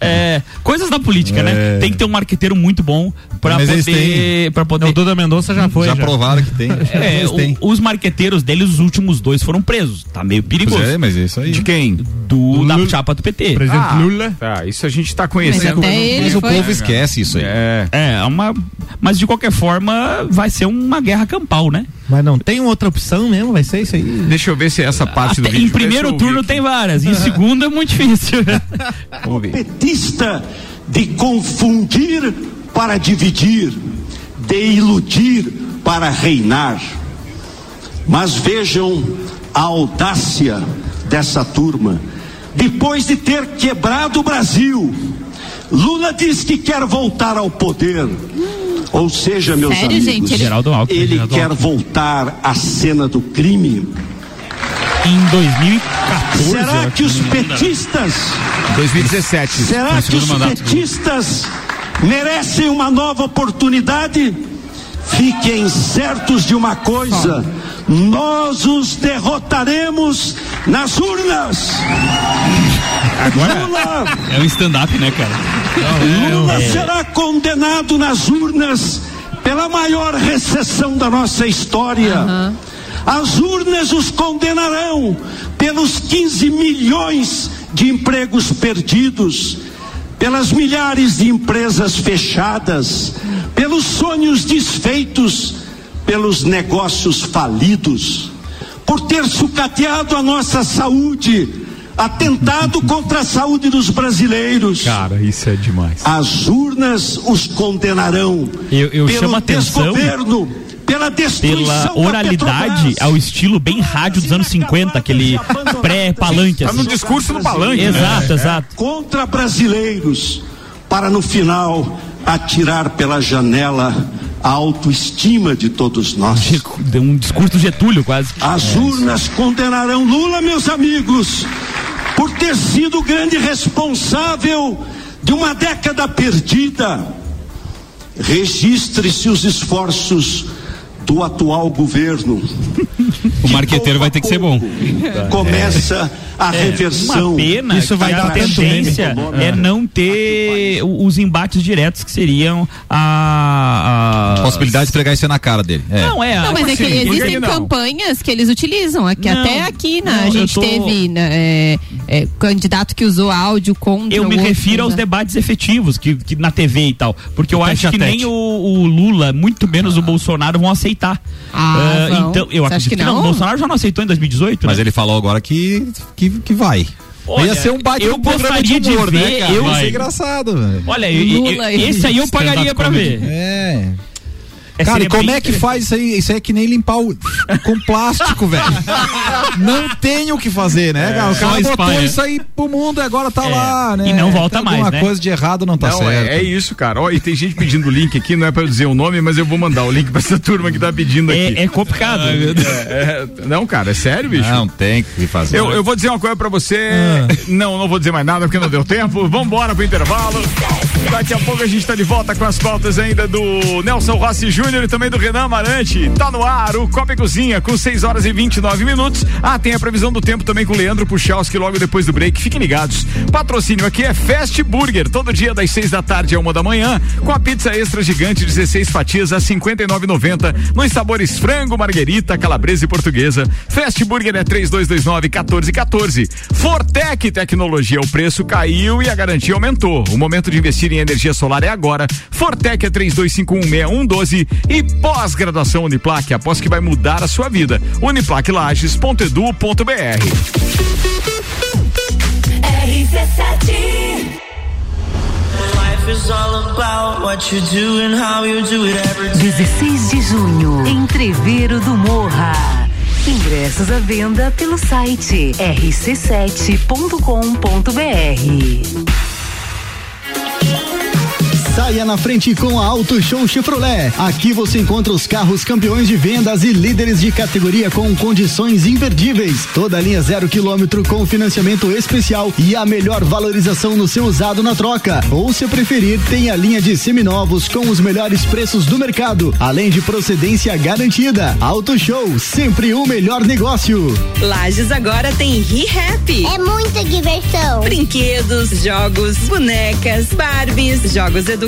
É, coisas da política, né? É. Tem que ter um marqueteiro muito bom pra Mas eles poder. Pra poder O Duda Mendonça já foi. já provaram que tem. é, o- os marqueteiros deles, os últimos dois foram presos. Tá meio perigoso. Pois é, mas é isso aí. De quem? Do, da Lula. chapa do PT. Presidente Ah, Lula. Tá, isso a gente tá Mas conhecendo. até ele Mas o foi. povo esquece isso aí. É. É, uma. Mas de qualquer forma, vai ser uma guerra campal, né? Mas não tem outra opção mesmo, vai ser isso aí. Deixa eu ver se essa parte do Até- vídeo. em primeiro turno tem várias, em segundo é muito difícil. (laughs) Vamos ver. petista de confundir para dividir, de iludir para reinar. Mas vejam a audácia dessa turma. Depois de ter quebrado o Brasil, Lula diz que quer voltar ao poder. Ou seja, meus Sério, amigos, gente? Ele- ele quer voltar à cena do crime. Em 2014. eu Será que os petistas 2017. Será que os petistas merecem uma nova oportunidade? Fiquem certos de uma coisa: nós os derrotaremos nas urnas. Lula, É um stand-up, né, cara? Lula será condenado nas urnas pela maior recessão da nossa história. As urnas os condenarão pelos 15 milhões de empregos perdidos, pelas milhares de empresas fechadas, pelos sonhos desfeitos, pelos negócios falidos, por ter sucateado a nossa saúde, atentado contra a saúde dos brasileiros. Cara, isso é demais. As urnas os condenarão Eu, eu pelo a atenção desgoverno, pela destruição pela da oralidade ao estilo bem rádio dos anos 50, aquele pré-palanque. Tá no Assim. discurso do palanque. né? Exato, exato. contra brasileiros, para no final atirar pela janela a autoestima de todos nós. Deu um discurso do Getúlio quase. As urnas condenarão Lula, meus amigos, por ter sido o grande responsável de uma década perdida. Registre-se os esforços do atual governo. (laughs) O marqueteiro vai ter que ser bom. Começa a É, reversão. Uma pena Isso vai que a dar tanto tendência meme. é não ter os embates diretos que seriam a. a- Possibilidade de pregar isso na cara dele. É. Não, é. Não, mas é que assim, existem campanhas que eles utilizam. Aqui, Não, até aqui na, não, a gente tô- teve né, é, é, candidato que usou áudio contra Eu me outro, refiro aos né? debates efetivos que, que na TV e tal. Porque eu O acho que nem o, o Lula, muito menos o Bolsonaro, vão aceitar. Ah, Ah, vão. então, eu Você acredito que que não. O Bolsonaro já não aceitou em 2018. Mas né? ele falou agora que, que, que vai. Olha, Ia ser um baita eu um gostaria de humor, ver, né, cara? eu- Ia Vai. ser engraçado, velho. Olha, e- e- Lula e- esse aí eu pagaria pra ver. É. É, Cara, e como é que faz isso aí? Isso aí é que nem limpar o com plástico, (laughs) velho. Não tem o que fazer, né, cara? O só cara botou Espanha. isso aí pro mundo e agora tá É, lá, né? e não volta Tem mais, Alguma né? coisa de errado não tá não, certo. é, é isso, cara. Ó, e tem gente pedindo o link aqui, não é pra eu dizer o nome, mas eu vou mandar o link pra essa turma que tá pedindo aqui. É, é complicado. É, é, não, cara, é sério, bicho. Não tem o que fazer. Eu, eu vou dizer uma coisa pra você. Não, não vou dizer mais nada porque não deu tempo. Vambora pro intervalo. Daqui a pouco a gente tá de volta com as pautas ainda do Nelson Rossi Júnior e também do Renan Amarante. Tá no ar o Copa e Cozinha com 6 horas e 29 minutos. Ah, tem a previsão do tempo também com o Leandro Puchalski logo depois do break. Fiquem ligados. Patrocínio aqui é Fast Burger, todo dia das 6 da tarde a uma da manhã, com a pizza extra gigante, 16 fatias a 59,90. Nos sabores frango, marguerita, calabresa e portuguesa. Fast Burger é 3229 1414. Fortec Tecnologia, o preço caiu e a garantia aumentou. O momento de investir em energia solar é agora. Fortec é 32516112 e pós-graduação Uniplac, após que vai mudar a sua vida. Every day. 16 de junho, Entreveiro do Morra. Ingressos à venda pelo site rc7.com.br. Saia na frente com a Auto Show Chevrolet. Aqui você encontra os carros campeões de vendas e líderes de categoria com condições imperdíveis. Toda a linha zero quilômetro com financiamento especial e a melhor valorização no seu usado na troca. Ou se preferir, tem a linha de seminovos com os melhores preços do mercado, além de procedência garantida. Auto Show, sempre o melhor negócio. Lages agora tem ReHap. É muita diversão. Brinquedos, jogos, bonecas, Barbies, jogos educativos,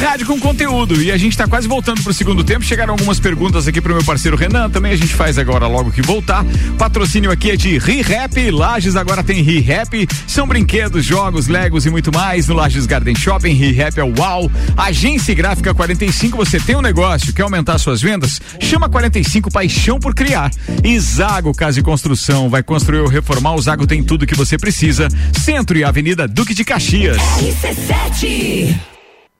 Rádio com conteúdo. E a gente tá quase voltando pro segundo tempo. Chegaram algumas perguntas aqui pro meu parceiro Renan. Também a gente faz agora logo que voltar. Patrocínio aqui é de ReHap. Lages agora tem ReHap. São brinquedos, jogos, legos e muito mais. No Lages Garden Shopping, ReHap é o UAU. Agência Gráfica 45. Você tem um negócio, quer aumentar suas vendas? Chama 45 Paixão por Criar. E Zago Casa e Construção. Vai construir ou reformar. O Zago tem tudo que você precisa. Centro e Avenida Duque de Caxias. RC7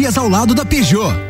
Caxias, ao lado da Peugeot.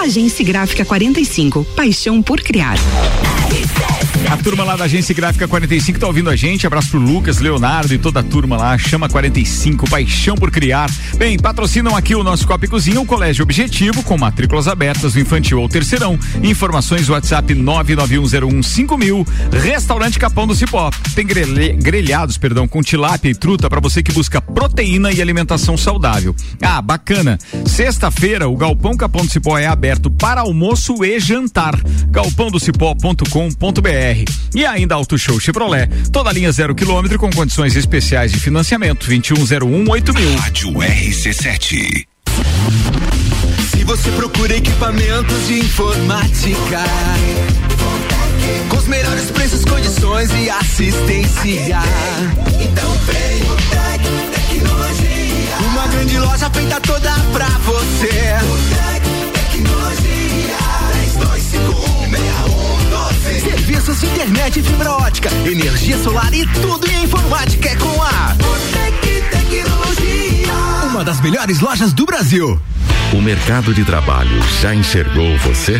Agência Gráfica 45. Paixão por criar. A turma lá da Agência Gráfica 45 tá ouvindo a gente. Abraço pro Lucas, Leonardo e toda a turma lá. Chama 45, paixão por criar. Bem, patrocinam aqui o nosso Copa e Cozinha, um colégio objetivo com matrículas abertas do infantil ou terceirão. Informações WhatsApp 991015000. Restaurante Capão do Cipó. Tem grelhados, perdão, com tilápia e truta para você que busca proteína e alimentação saudável. Ah, bacana. Sexta-feira, o Galpão Capão do Cipó é aberto para almoço e jantar. galpãodocipó.com.br. E ainda Auto Show Chevrolet. Toda linha zero quilômetro com condições especiais de financiamento 21018000. Rádio RC7. Se você procura equipamentos de informática, com os melhores preços, condições e assistência, então vem o Tec Tecnologia. Uma grande loja feita toda pra você. O Tec Tecnologia. Internet fibra ótica, energia solar e tudo em informática é com a Tec Tecnologia. Uma das melhores lojas do Brasil. O mercado de trabalho já enxergou você?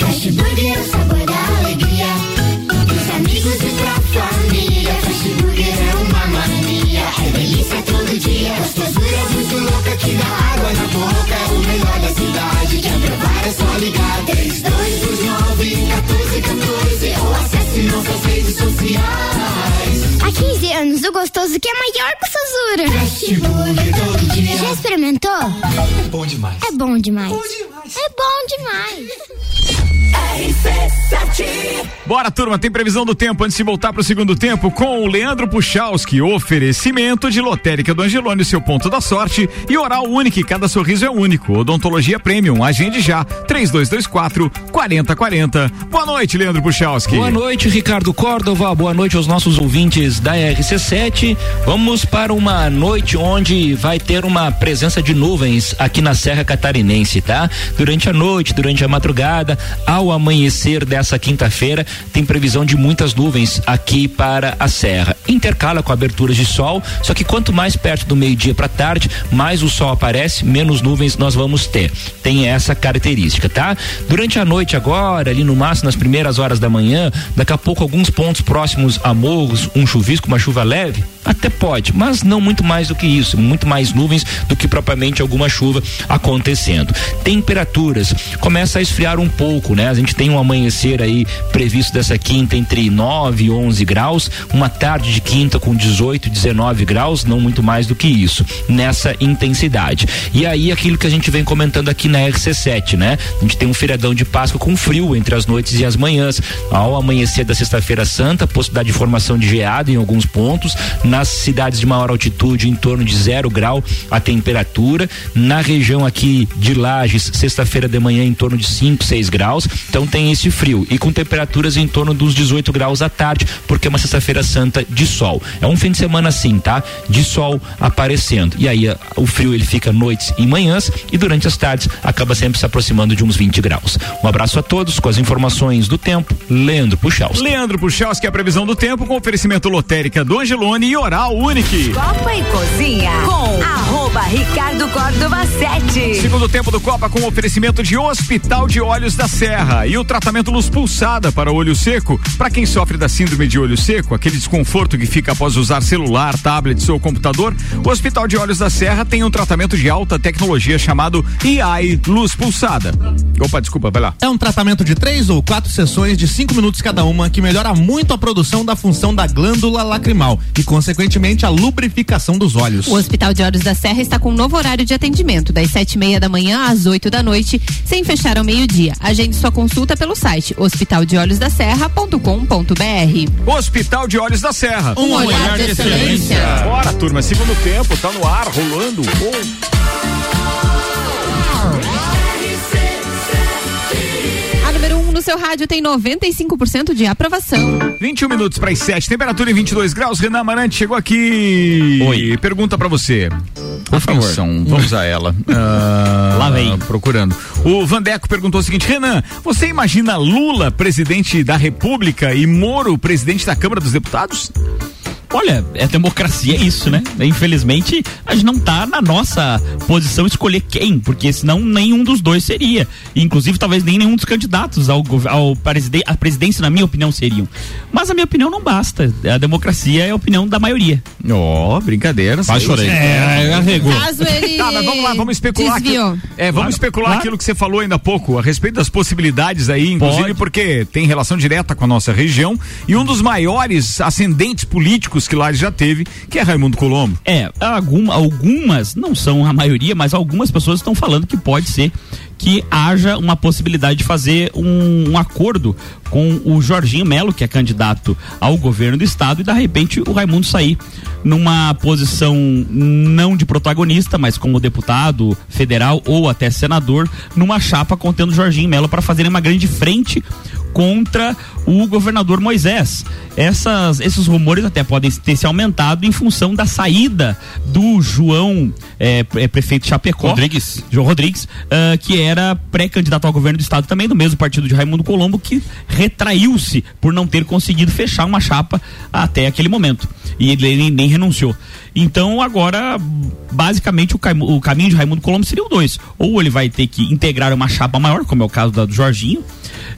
Cashburger é o sabor da alegria. Dos amigos e pra família. Cashburger é uma mania. É delícia todo dia. Gostosura muito louca que dá água na boca. É o melhor da cidade. Quer provar é só ligar. 3229 1414 ou acesse nossas redes sociais. Há 15 anos, o gostoso que é maior que o Sazura. Cashburger todo dia. Já experimentou? É bom demais. É bom demais. É bom demais. RC7 Bora, turma, tem previsão do tempo antes de voltar pro segundo tempo com o Leandro Puchalski. Oferecimento de Lotérica do Angelone, seu ponto da sorte. E Oral Único, cada sorriso é único. Odontologia Premium, agende já. 3224 4040. Boa noite, Leandro Puchalski. Boa noite, Ricardo Córdova. Boa noite aos nossos ouvintes da RC7. Vamos para uma noite onde vai ter uma presença de nuvens aqui na Serra Catarinense, tá? Durante a noite, durante a madrugada, ao amanhecer dessa quinta-feira, tem previsão de muitas nuvens aqui para a serra. Intercala com aberturas de sol, só que quanto mais perto do meio-dia para tarde, mais o sol aparece, menos nuvens nós vamos ter. Tem essa característica, tá? Durante a noite agora, ali no máximo nas primeiras horas da manhã, daqui a pouco alguns pontos próximos a morros, um chuvisco, uma chuva leve, até pode, mas não muito mais do que isso, muito mais nuvens do que propriamente alguma chuva acontecendo. Temperaturas começa a esfriar um pouco, né? A gente tem um amanhecer aí previsto dessa quinta entre 9 e 11 graus, uma tarde de quinta com 18, 19 graus, não muito mais do que isso, nessa intensidade. E aí aquilo que a gente vem comentando aqui na RC7, né? A gente tem um feriadão de Páscoa com frio entre as noites e as manhãs. Ao amanhecer da sexta-feira santa, possibilidade de formação de geada em alguns pontos, nas cidades de maior altitude em torno de zero grau a temperatura, na região aqui de Lages, sexta-feira de manhã em torno de 5, 6 graus, então tem esse frio e com temperaturas em torno dos 18 graus à tarde, porque é uma sexta-feira santa de sol. É um fim de semana assim, tá? De sol aparecendo. E aí o frio ele fica noites e manhãs e durante as tardes acaba sempre se aproximando de uns 20 graus. Um abraço a todos com as informações do tempo. Leandro Puchalski. Leandro Puchalski, a previsão do tempo com oferecimento lotérica do Angelone e Oral Unique. Copa e Cozinha com arroba Ricardo Córdova 7. Segundo tempo do Copa com oferecimento de Hospital de Olhos da Serra e o tratamento luz pulsada para olho seco. Para quem sofre da síndrome de olho seco, aquele desconforto que fica após usar celular, tablet ou computador, o Hospital de Olhos da Serra tem um tratamento de alta tecnologia chamado EI Luz Pulsada. Opa, desculpa, vai lá. É um tratamento de três ou quatro sessões de cinco minutos cada uma que melhora muito a produção da função da glândula lacrimal e, consequentemente, a lubrificação dos olhos. O Hospital de Olhos da Serra está com um novo horário de atendimento, das sete e meia da manhã às 8 da noite, sem fechar ao meio-dia. Agende sua consulta pelo site hospitaldeolhosdaserra.com.br. Hospital de Olhos da Serra. Um olhar de excelência. Bora, turma, segundo tempo, tá no ar, rolando. A número 1 no seu rádio tem 95% de aprovação. 21 minutos para as 7, temperatura em 22 graus. Renan Amarante chegou aqui. Oi. Pergunta para você. Por favor. Atenção, vamos a ela. (laughs) Ah, Lá vem. Procurando. O Vandeco perguntou o seguinte: Renan, você imagina Lula presidente da República e Moro presidente da Câmara dos Deputados? Olha, é democracia, é isso, né? Infelizmente, a gente não tá na nossa posição escolher quem, porque senão nenhum dos dois seria. Inclusive, talvez nem nenhum dos candidatos ao, ao preside à presidência, na minha opinião, seriam. Mas a minha opinião não basta. A democracia é a opinião da maioria. Ó, oh, brincadeira. Chorei. É, arregou. Caso ele Tá, mas vamos lá, vamos especular. desviou. aqui- é, vamos Claro, especular claro. aquilo que você falou ainda há pouco, a respeito das possibilidades aí, inclusive Pode. porque tem relação direta com a nossa região e um dos maiores ascendentes políticos que lá já teve, que é Raimundo Colombo. É, alguma, algumas, não são a maioria, mas algumas pessoas estão falando que pode ser que haja uma possibilidade de fazer um, um acordo com o Jorginho Melo, que é candidato ao governo do estado, e de repente o Raimundo sair numa posição não de protagonista, mas como deputado federal ou até senador, numa chapa contendo o Jorginho Melo para fazerem uma grande frente contra o governador Moisés. Essas, esses rumores até podem ter se aumentado em função da saída do João, pre- prefeito Chapecó. Rodrigues. João Rodrigues, ah, que era pré-candidato ao governo do estado também, do mesmo partido de Raimundo Colombo, que retraiu-se por não ter conseguido fechar uma chapa até aquele momento. E ele nem, nem renunciou. Então agora, basicamente, o, o caminho de Raimundo Colombo seriam dois. Ou ele vai ter que integrar uma chapa maior, como é o caso da do Jorginho,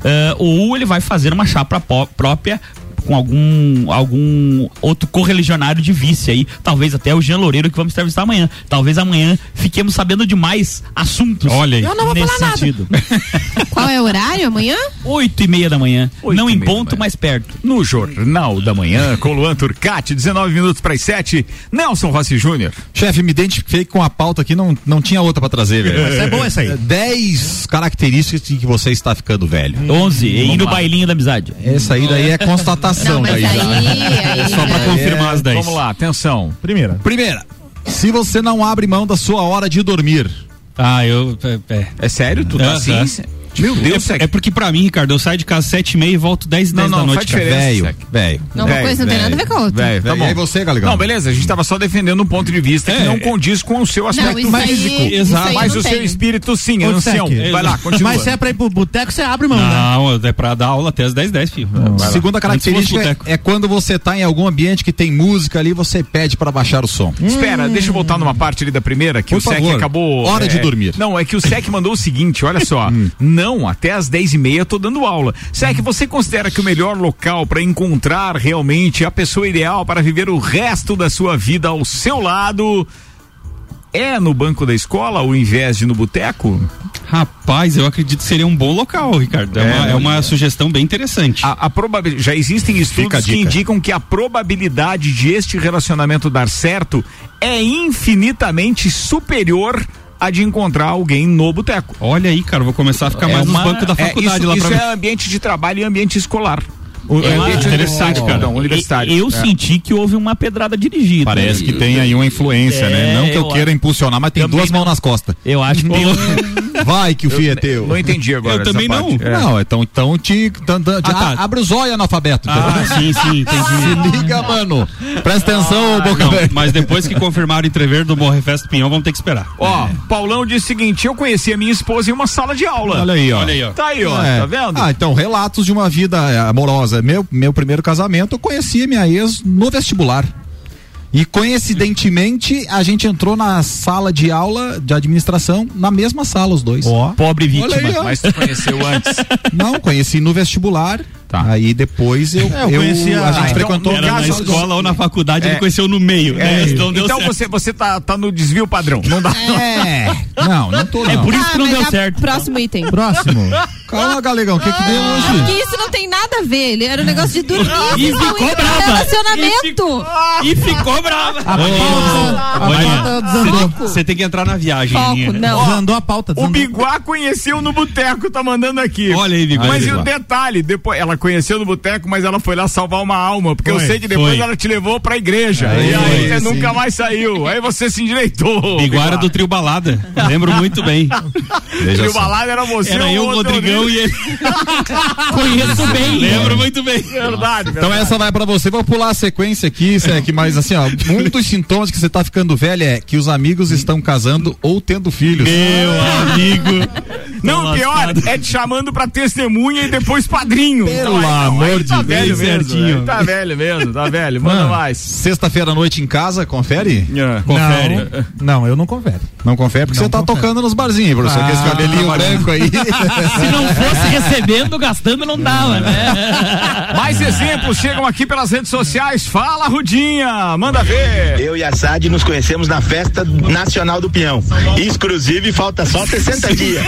ah, ou ele vai fazer uma chapa própria com algum algum outro correligionário de vice aí, talvez até o Jean Loureiro que vamos entrevistar amanhã. Talvez amanhã fiquemos sabendo de mais assuntos. Olha aí. Eu não vou nesse falar nada. sentido. (laughs) Qual é o horário amanhã? Oito e meia da manhã, Oito não em ponto, mas perto. No Jornal da Manhã, com Luan Turcati, 19 minutos para as 7. Nelson Rossi Júnior. Chefe, me identifiquei com a pauta aqui, não, não tinha outra pra trazer, velho. Mas (laughs) é bom essa aí. 10 características de que você está ficando velho. Onze, e Vamos no bailinho da amizade. Essa aí daí é (laughs) constatação Não, mas daí aí- aí- Só pra aí- confirmar as 10. Vamos lá, atenção. Primeira. Primeira, se você não abre mão da sua hora de dormir. Ah, eu. É, é. É sério? Tu tá Aham. assim? Meu Deus, é, é porque pra mim, Ricardo, eu saio de casa sete e meia e volto dez e Não, dez não, da noite, Velho, velho. Não, uma coisa não tem nada a ver com a outra. Velho, tá E bom. aí você, Galegão? Não, beleza, a gente tava só defendendo um ponto de vista que É. não condiz com o seu aspecto isso aí- físico. isso aí Mas não o seu tem. espírito sim, ancião. Vai lá, continua. Mas se é pra ir pro boteco, você abre mão, né? Não, é pra dar aula até as 10 10 filho. Segunda característica boteco. é, é quando você tá em algum ambiente que tem música ali, você pede pra baixar o som. Espera, deixa eu voltar numa parte ali da primeira, que o SEC acabou. Hora de dormir. Não, é que o SEC mandou o seguinte: olha só. não, até às 10 e meia eu tô dando aula. SEC, você considera que o melhor local para encontrar realmente a pessoa ideal para viver o resto da sua vida ao seu lado é no banco da escola ao invés de no boteco? Rapaz, eu acredito que seria um bom local, Ricardo. É, É, uma, é uma sugestão bem interessante. A, a probabil- já existem estudos que dica. indicam que a probabilidade de este relacionamento dar certo é infinitamente superior à de encontrar alguém no boteco. Olha aí, cara, vou começar a ficar mais nos bancos da é, faculdade isso, lá pra isso é ambiente de trabalho e ambiente escolar. O É ambiente interessante, universitário, cara. Não, universitário. Eu É. senti que houve uma pedrada dirigida. Parece que tem aí uma influência, né? É, Não que eu eu queira impulsionar, mas tem Também duas mãos nas costas. Eu acho que tem. (laughs) Vai que o fio é teu. Não entendi agora. Eu também não. É. Não, então, então te. tan- tan- Ah, tá. Abre os olhos, analfabeto. Ah, sim, sim, (laughs) entendi. Se liga, mano. Presta atenção, Ah, boca Não, mas depois que confirmaram o entrever do Morre Festa do Pinhão, vamos ter que esperar. Ó, Paulão disse o seguinte: eu conheci a minha esposa em uma sala de aula. Olha aí, ó. Olha aí, ó. Tá aí, ó. É. Tá vendo? Ah, então, relatos de uma vida é, amorosa. Meu, meu primeiro casamento, eu conheci a minha ex no vestibular. E coincidentemente, a gente entrou na sala de aula de administração, na mesma sala, os dois. Ó. Pobre vítima. Aí. Mas tu conheceu antes. (laughs) Não, conheci no vestibular. Tá. Aí depois eu, É, eu eu- conheci a- a gente Ah, então, frequentou Era na escola ou na faculdade, É. ele conheceu no meio. É, né? Então deu então certo. você, você tá, tá no desvio padrão. Não dá. É. Não, não tô É não. por isso que não mas deu a- certo. Próximo item. Próximo. Calma, Galegão, o que que deu hoje? Porque isso não tem nada a ver. Ele era um negócio de dormir. E vocês estão ficou pro brava. Relacionamento. E ficou brava. A pauta, a pauta desandou. Você tem que entrar na viagem. Foco, Aninha. não. Desandou a pauta. O desandou. Biguá conheceu no boteco, tá mandando aqui. Olha aí, Biguá. Mas e o Biguá. detalhe, depois ela conheceu no boteco, mas ela foi lá salvar uma alma, porque eu Foi, sei que depois foi. ela te levou pra igreja. Aí, e aí você sim. nunca mais saiu. Aí você se endireitou. Biguara do trio Balada. Lembro muito bem. Veja o só. balada era você. Era eu, o outro Rodrigão e ele. (laughs) Conheço bem. Lembro muito bem. Verdade, Então verdade. essa vai pra você, vou pular a sequência aqui, Sec, mas assim, ó, um dos sintomas que você tá ficando velho é que os amigos estão casando ou tendo filhos. Meu amigo. Não, pior, lascado. é te chamando pra testemunha e depois padrinho. Pelo aí, amor aí de tá Deus, velho bem mesmo. certinho. Tá velho mesmo, tá velho. Manda Mano, mais. Sexta-feira à noite em casa, confere? É. Confere. Não, não, eu não confere. Não confere porque Não você tá confere. tocando nos barzinhos, professor, Ah, com esse cabelinho branco aí. (laughs) Se não fosse recebendo, gastando, não dava, né? (laughs) Mais exemplos chegam aqui pelas redes sociais. Fala, Rudinha, manda ver. Eu e a Sad nos conhecemos na Festa Nacional do Peão. Exclusive, falta só 60 dias.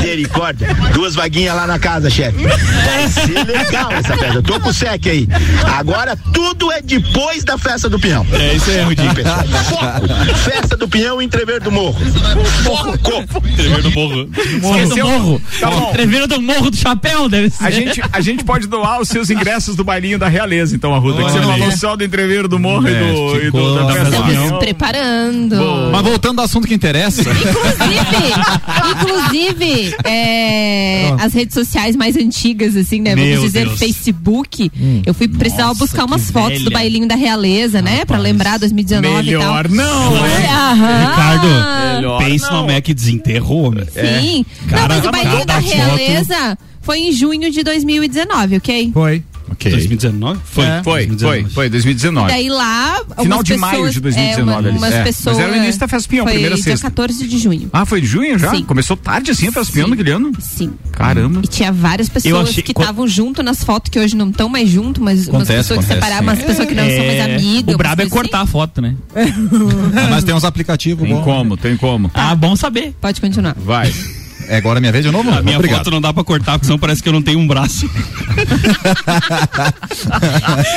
Misericórdia. Duas vaguinhas lá na casa, chefe. Vai ser legal essa festa. Eu tô com o SEC aí. Agora tudo é depois da Festa do Peão. É isso aí, Rudinho. Pessoal, foco. Festa do Pinhão e Entrever do Morro. Foco. Tremer do morro. Morro do morro. Tá bom. Treveiro do morro do chapéu, deve ser. A gente, a gente pode doar os seus ingressos do bailinho da realeza, então, Arruda. Que você Olha falou só do entreveiro do morro e do, e do da do do Pinhão. Preparando. Mas voltando ao assunto que interessa. Inclusive, inclusive é, as redes sociais mais antigas, assim, né? Vamos Meu dizer, Deus. Facebook. Eu fui precisar Nossa, buscar umas fotos do velha. bailinho da realeza, né? Pra lembrar 2019 Melhor e tal. não, hein? aham. Ricardo, Melhor pense não. no Mac desenterrou, homem. Sim. Cara, não, mas o bailinho da cada foto- foi em junho de 2019, ok? Foi. ok. 2019? Foi. É. Foi, 2019. foi, foi, 2019. Daí lá. Final de maio pessoas- de 2019 É, uma, ali. umas É, mas pessoas. era o início da Festa Pinhão, foi primeira dia sexta. 14 de junho. Ah, foi de junho já? Sim. Começou tarde assim a Festa Pinhão naquele ano? Sim. Caramba. E tinha várias pessoas achei- que estavam junto nas fotos que hoje não estão mais junto, mas umas Acontece, pessoas que acontece, separaram, sim. umas pessoas que não são mais É, amigas. O brabo é umas cortar a foto, né? (laughs) Mas tem uns aplicativos Tem bons. como, tem como. Ah, bom saber. assim. Pode continuar. Vai. É agora minha vez de novo? A minha Obrigado. foto não dá pra cortar, porque senão parece que eu não tenho um braço. (laughs)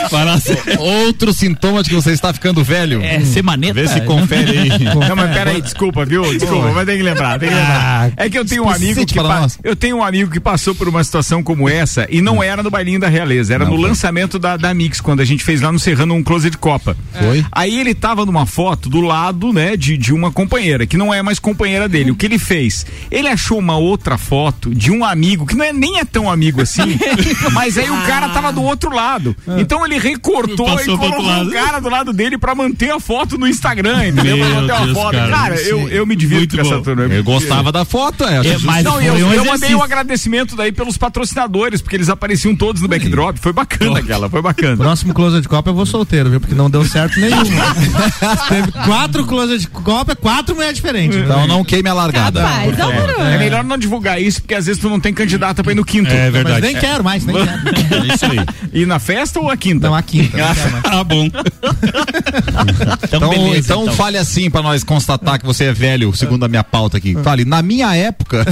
Parece- Outro sintoma de que você está ficando velho. É, ser maneta. Vê se confere aí. Não, mas peraí, desculpa, viu? Desculpa, mas tem que lembrar, tem que lembrar. É que eu tenho um amigo que eu tenho um amigo que passou por uma situação como essa e não era no bailinho da Realeza, era Não no foi. lançamento da, da Mix, quando a gente fez lá no Serrano um close de Copa. Foi? Aí ele tava numa foto do lado, né, de, de uma companheira, que não é mais companheira dele. O que ele fez? Ele achou achou uma outra foto de um amigo que não é nem é tão amigo assim, (laughs) mas aí o cara tava do outro lado. Então ele recortou Passou e colocou o cara do lado dele pra manter a foto no Instagram, entendeu? Pra manter Deus, foto. cara. Cara, eu, eu me divirto Muito com essa turma. Eu gostava da foto, é. É, mas não, eu, um eu mandei um agradecimento daí pelos patrocinadores, porque eles apareciam todos no backdrop. Foi bacana aquela, foi bacana. Próximo closet de Copa eu vou solteiro, viu? Porque não deu certo nenhum. (laughs) Teve quatro closet de Copa, quatro mulheres diferentes. Então não queime a largada. Bruno. É melhor não divulgar isso, porque às vezes tu não tem candidata pra ir no quinto. É Mas verdade. nem quero mais, nem quero. (laughs) É isso aí. Ir na festa ou a quinta? Não, a quinta. (laughs) Ah, bom. Então, beleza, então, então. fale assim pra nós constatar que você é velho, segundo a minha pauta aqui. Fale, na minha época.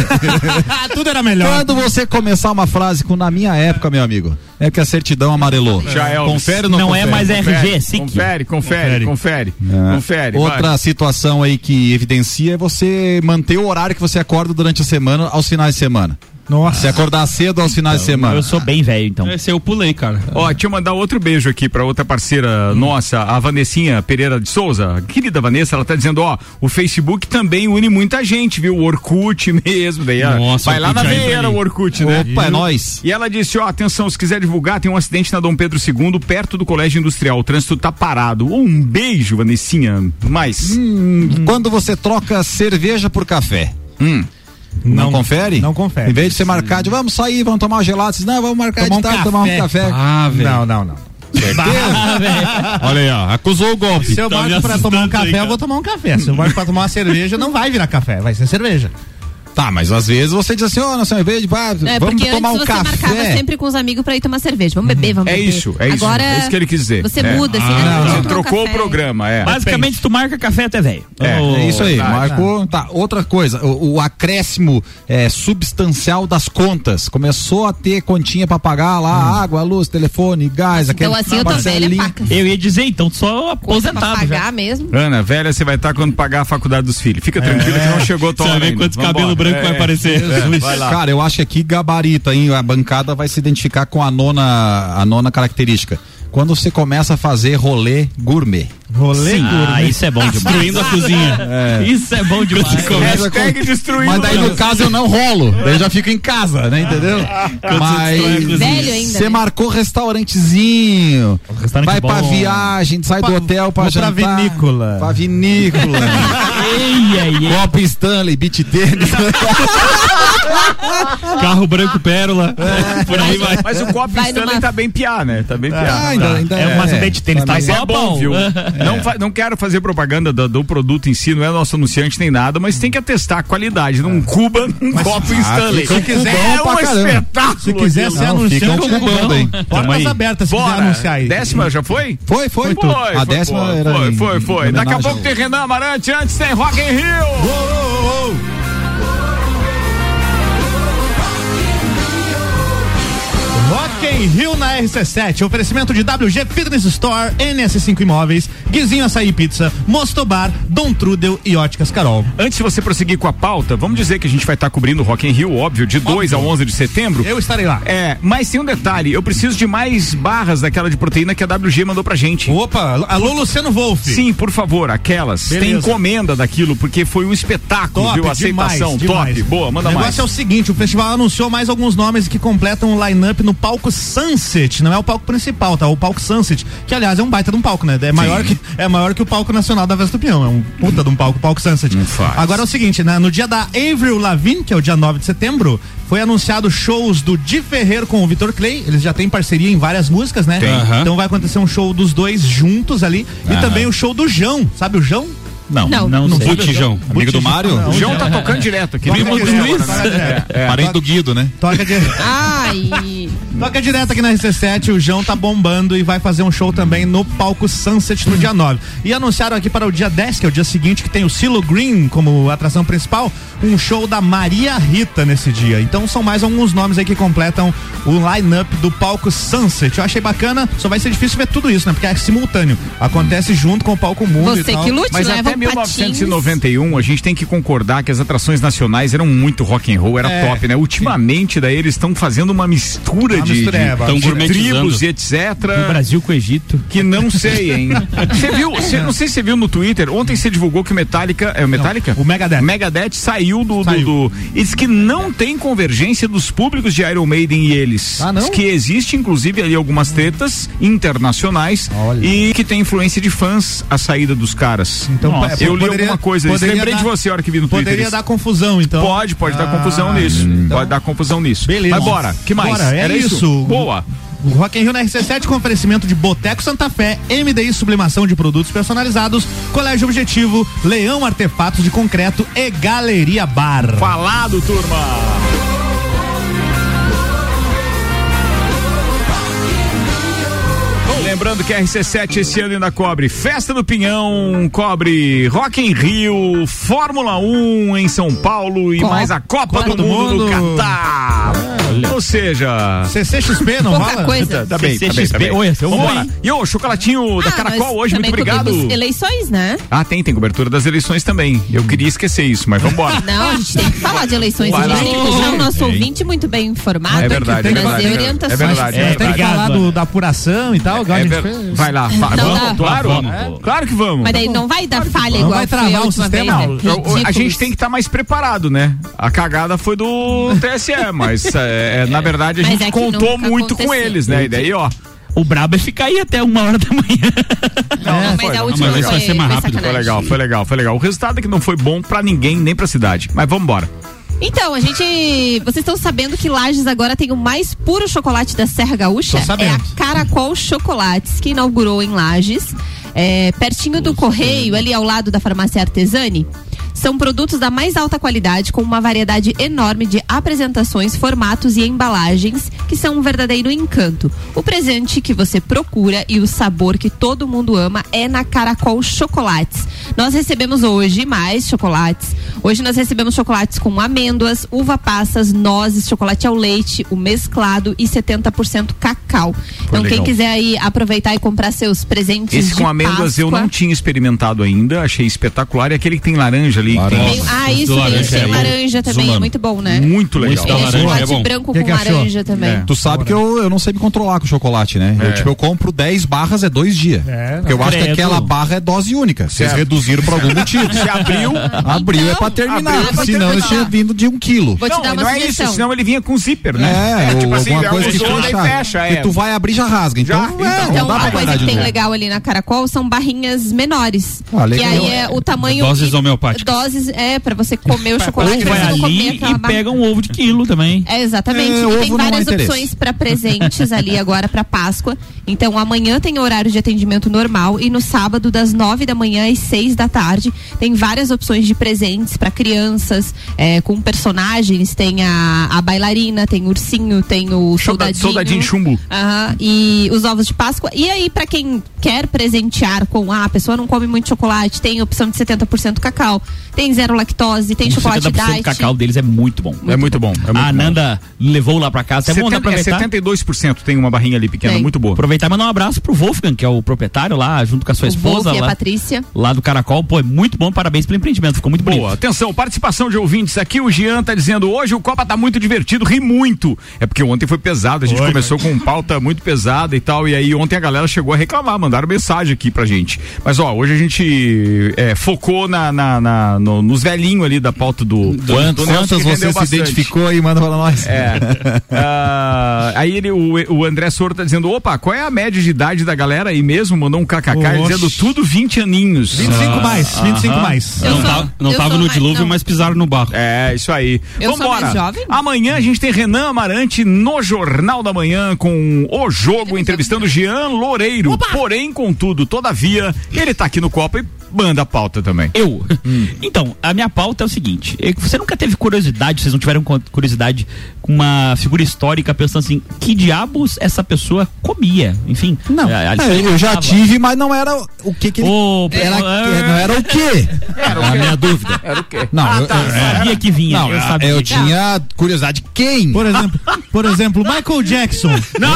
(laughs) Tudo era melhor. Quando você começar uma frase com na minha época, meu amigo, é que a certidão amarelou. Já é. Confere não, Não confere? é mais RG, é Confere, SIC. confere, confere, confere, É. confere. Outra vai. situação aí que evidencia é você manter o horário que você acorda durante a semana aos finais de semana. Nossa. Se acordar cedo aos finais de semana. Eu sou bem velho, então. Esse eu pulei, cara. Ó, deixa eu mandar outro beijo aqui pra outra parceira nossa, a Vanessinha Pereira de Souza. Querida Vanessa, ela tá dizendo, ó, o Facebook também une muita gente, viu? O Orkut (laughs) mesmo, daí, Nossa, vai lá na veia o Orkut, né? Opa, é nóis. E ela disse, ó, atenção, se quiser divulgar, tem um acidente na Dom Pedro II, perto do Colégio Industrial, o trânsito tá parado. Um beijo, Vanessinha. Mais. Hum, Quando você troca cerveja por café. Hum. Não, confere? não confere. Em vez de você marcar de vamos sair, vamos tomar um gelado, você diz, não, vamos marcar Tomar de um tarde, tomar um café. Ah, velho. Não, não, não. Olha aí, ó, acusou o golpe. Se eu Tá marco pra tomar um café, aí, eu vou tomar um café. Se eu marco pra tomar uma cerveja, não vai virar café, vai ser cerveja. Tá, mas às vezes você diz assim, ó, vez de pá, É, vamos porque tomar antes um você marcava café. sempre com os amigos pra ir tomar cerveja. Vamos beber, vamos É beber. isso, é isso. Agora, é isso que ele quis dizer. Você É. muda, assim, Ah, não, Você trocou o café. programa, é. Basicamente, tu marca café até velho. É, Ô, É isso aí, tá, marcou. Tá, outra coisa, o, o acréscimo é, substancial das contas. Começou a ter continha pra pagar lá, água, luz, telefone, gás, aquele Então assim eu tô velha, parcelinha. paca. Eu ia dizer, então, só aposentado já. pagar mesmo. Ana, velha, você vai estar quando pagar a faculdade dos filhos. Fica tranquila que não chegou tua Você vai hora quantos. Branco vai aparecer. É, vai lá. Cara, eu acho que aqui gabarita, hein? A bancada vai se identificar com a nona, a nona característica. Quando você começa a fazer rolê gourmet. Rolê Sim. Ah, gourmet. isso é bom demais. Destruindo a cozinha. Isso é bom demais. Hashtag destruindo. Mas daí no caso eu não rolo, daí eu já fico em casa, né? Entendeu? destrói a Mas você né? marcou restaurantezinho, Restaurante vai pra bom. viagem, sai do Pra- hotel pra vou pra jantar. vinícola. Pra vinícola. (laughs) Ei, ei, ei. Copa Stanley, beat tênis. (laughs) (laughs) Carro branco pérola. (laughs) Por aí vai. Mas o copo Vai Stanley numa- tá bem piá, né? Tá bem piá. Ah, ainda- ainda É uma acidente de tênis, tá Mas é bom. viu? Não, fa- não quero fazer propaganda do, do produto em si, não é nosso anunciante nem nada, mas tem que atestar a qualidade num Cuba, num copo Stanley. fica um cubão é um espetáculo. Se quiser ser Não, fica um anunciante, cubão, hein? portas abertas se quiser Bora. anunciar aí. Décima já foi? Foi, foi. Foi, a décima foi, era. Foi, foi, foi. Daqui a pouco tem Renan Amarante, antes tem Rock in Rio. Rock in Rio na RC7, oferecimento de WG Fitness Store, NS5 Imóveis, Guizinho Açaí Pizza, Mostobar, Dom Trudel e Óticas Carol. Antes de você prosseguir com a pauta, vamos dizer que a gente vai estar cobrindo o Rock in Rio, óbvio, de 2 a 11 de setembro. Eu estarei lá. É, mas tem um detalhe, eu preciso de mais barras daquela de proteína que a WG mandou pra gente. Opa, alô Luciano Wolf. Sim, por favor, aquelas. Tem Beleza. encomenda daquilo, porque foi um espetáculo, Top, viu? Aceitação, demais, top. demais. Boa, manda O negócio mais. é o seguinte, o festival anunciou mais alguns nomes que completam o line-up no palco Sunset, não é o palco principal, tá? O palco Sunset, que aliás é um baita de um palco, né? É maior que, é maior que o palco nacional da Festa do Peão, é um puta de um palco, o palco Sunset. Agora é o seguinte, né? No dia da Avril Lavigne, que é o dia 9 de setembro, foi anunciado shows do Di Ferrer com o Vitor Clay, eles já têm parceria em várias músicas, né? Tem. Então vai acontecer um show dos dois juntos ali, e também o show do João, sabe o João? Não, Não. Não, não sei. Botijão. Amigo do Mário? O João tá tocando direto aqui. Primo do direto, Luiz. direto. É, é. Parente do Guido, né? Toca de... Ai. Toca direto aqui na RC7, o João tá bombando e vai fazer um show também no palco Sunset no dia 9. E anunciaram aqui para o dia 10, que é o dia seguinte, que tem o Silo Green como atração principal, um show da Maria Rita nesse dia. Então são mais alguns nomes aí que completam o line-up do palco Sunset. Eu achei bacana, só vai ser difícil ver tudo isso, né? Porque é simultâneo. Acontece junto com o palco Mundo e Você tal. que lute, Mas leva até 1991 a gente tem que concordar que as atrações nacionais eram muito rock and roll, era É. top, né? Ultimamente daí eles estão fazendo uma mistura Uma de, mistura, é, de, tão de tribos e etc. Do Brasil com o Egito. Que não sei, hein? (laughs) Você viu? Cê, não sei se você viu no Twitter. Ontem você divulgou que o Metallica. É o Metallica? o Megadeth. Megadeth saiu do. do, do e diz que não tem convergência dos públicos de Iron Maiden e eles. Ah, não? Diz que existe, inclusive, ali algumas tretas internacionais e que tem influência de fãs a saída dos caras. Então, Nossa, é, eu li poderia- alguma coisa. Lembrei dar- de você a hora que vi no Twitter. Poderia isso. dar confusão, então. Pode, pode dar Ah, confusão nisso. então. Pode dar confusão nisso. Beleza. Mas bora, que mais? Bora, é Era isso. Boa. O Rock in Rio na RC7 com oferecimento de Boteco Santa Fé, MDI Sublimação de Produtos Personalizados, Colégio Objetivo, Leão Artefatos de Concreto e Galeria Bar. Falado, turma! Lembrando que a RC7 esse ano ainda cobre Festa do Pinhão, cobre Rock em Rio, Fórmula 1 em São Paulo e Copa- mais a Copa, Copa do, do Mundo, no Mundo. Ou seja. CCXP não Pouca rola? coisa. Tá, tá bem, tá bem, tá CCXP, bem. oi, é Vambora. E o chocolatinho da Ah, Caracol nós hoje, muito obrigado. Eleições, né? Ah, tem, tem cobertura das eleições também. Eu queria esquecer isso, mas vambora. (laughs) Não, a gente tem que falar de eleições. Vai a gente lá. tem que deixar o nosso Tem. ouvinte muito bem informado. É verdade, é trazer verdade. orientações. É verdade, É, tem que falar do- da apuração e tal. igual a É gente ver- fez. Vai lá, fa- vamos, dá. claro. Vamos, É. Claro que vamos. Mas daí não vai dar falha Não igual vai travar a o sistema? Não, né? a gente tem que estar mais preparado, né? A cagada foi do TSE, mas é, é, na verdade a Mas gente é contou muito com aconteceu. eles, né? E daí, ó. O brabo é ficar aí até uma hora da manhã. Não, não mas foi, a não. última mas esse vai foi, ser mais foi rápido. Foi sacanagem. legal, foi legal, foi legal. O resultado é que não foi bom pra ninguém, nem pra cidade. Mas vamos embora. Então, a gente. Vocês estão sabendo que Lages agora tem o mais puro chocolate da Serra Gaúcha? Tô sabendo. É a Caracol Chocolates, que inaugurou em Lages, é, pertinho do Correio, ali ao lado da farmácia Artesani. São produtos da mais alta qualidade, com uma variedade enorme de apresentações, formatos e embalagens, que são um verdadeiro encanto. O presente que você procura e o sabor que todo mundo ama é na Caracol Chocolates. Nós recebemos hoje mais chocolates. Hoje nós recebemos chocolates com amêndoas, uva passas, nozes, chocolate ao leite, o mesclado e 70% cacau. Então legal. quem quiser aí aproveitar e comprar seus presentes Esse com amêndoas eu Páscoa- não tinha experimentado ainda, achei espetacular. E aquele que tem laranja ali. Tem- ah, isso, laranja tem é laranja também, é muito bom, né? Muito legal. Esse da Tem laranja chocolate é bom. branco Que com que achou? laranja também. É. Tu sabe que eu, eu não sei me controlar com chocolate, né? É. Eu, tipo, eu compro 10 barras, é dois dias. É, porque eu acho que credo. aquela barra é dose única. Vocês reduziram por algum motivo. (laughs) Se abriu. Abriu é Então, pra terminar. abriu é pra senão eu terminar. tinha vindo de um quilo. Vou te não, dar uma não é isso, senão ele vinha com zíper, né? É, tipo assim, alguma coisa que fecha. é. tu vai abrir já rasga. Então, é, então. Então, coisa que tem legal ali na Caracol são barrinhas menores. Ah, que aí é o tamanho. Doses homeopáticas. Doses, é, pra você comer o (laughs) chocolate. Ou vai você não comer ali aquela e pega um ovo de quilo também. É, exatamente. É, E tem há várias opções para presentes ali agora para Páscoa. Então amanhã tem horário de atendimento normal e no sábado das nove da manhã às seis da tarde tem várias opções de presentes para crianças é, com personagens. Tem a, a bailarina, tem o ursinho, tem o soldadinho. soldadinho chumbo. Aham, e os ovos de Páscoa. E aí, pra quem quer presentear com, ah, a pessoa não come muito chocolate, tem opção de 70% cacau, tem zero lactose, tem O chocolate 70% do diet. cacau deles é muito bom. É muito bom. É muito a bom. Nanda levou lá pra casa. É bom 70, é aproveitar. 72% tem uma barrinha ali pequena, Tem. muito boa. Aproveitar e mandar um abraço pro Wolfgang, que é o proprietário lá, junto com a sua O esposa. Wolf e a lá, Patrícia. lá do Caracol. Pô, é muito bom, parabéns pelo empreendimento, ficou muito bonito. Boa, atenção, participação de ouvintes aqui. O Jean tá dizendo: hoje o Copa tá muito divertido, ri muito. É porque ontem foi pesado, a gente Foi, começou com pauta muito pesada e tal. E aí ontem a galera chegou a reclamar, mandaram mensagem aqui pra gente. Mas ó, hoje a gente é, focou na, na- na- no- nos velhinhos ali da pauta do. Quantos, do Nelson, quantas você rendeu se bastante. identificou aí? Manda pra nós. É. (laughs) Ah, aí ele, o, o André Soro tá dizendo: opa, qual é a média de idade da galera aí mesmo? Mandou um kkk Oxe. dizendo tudo 20 aninhos. 25 mais, 25 mais. Eu Não, sou- tava, não eu tava no dilúvio, não. mas pisaram no barro. É, isso aí. Eu Vambora. Amanhã a gente tem Renan Amarante no Jornal da Manhã com o jogo, entrevistando Jean Loureiro. Porém, contudo, todavia, ele tá aqui no Copa e manda a pauta também. Eu? Então, a minha pauta é o seguinte: é você nunca teve curiosidade, vocês não tiveram curiosidade com uma figura histórica pensando assim, que diabos essa pessoa comia? Enfim. Não, é, a- é, eu já tive, mas não era o que que ele... Era, é, não era o quê? (laughs) Era a minha dúvida. Era o quê? Não, eu, Eu eu- sabia que vinha. não, eu eu, sabia. tinha curiosidade quem? Por exemplo, por exemplo, Michael Jackson. (laughs) Não,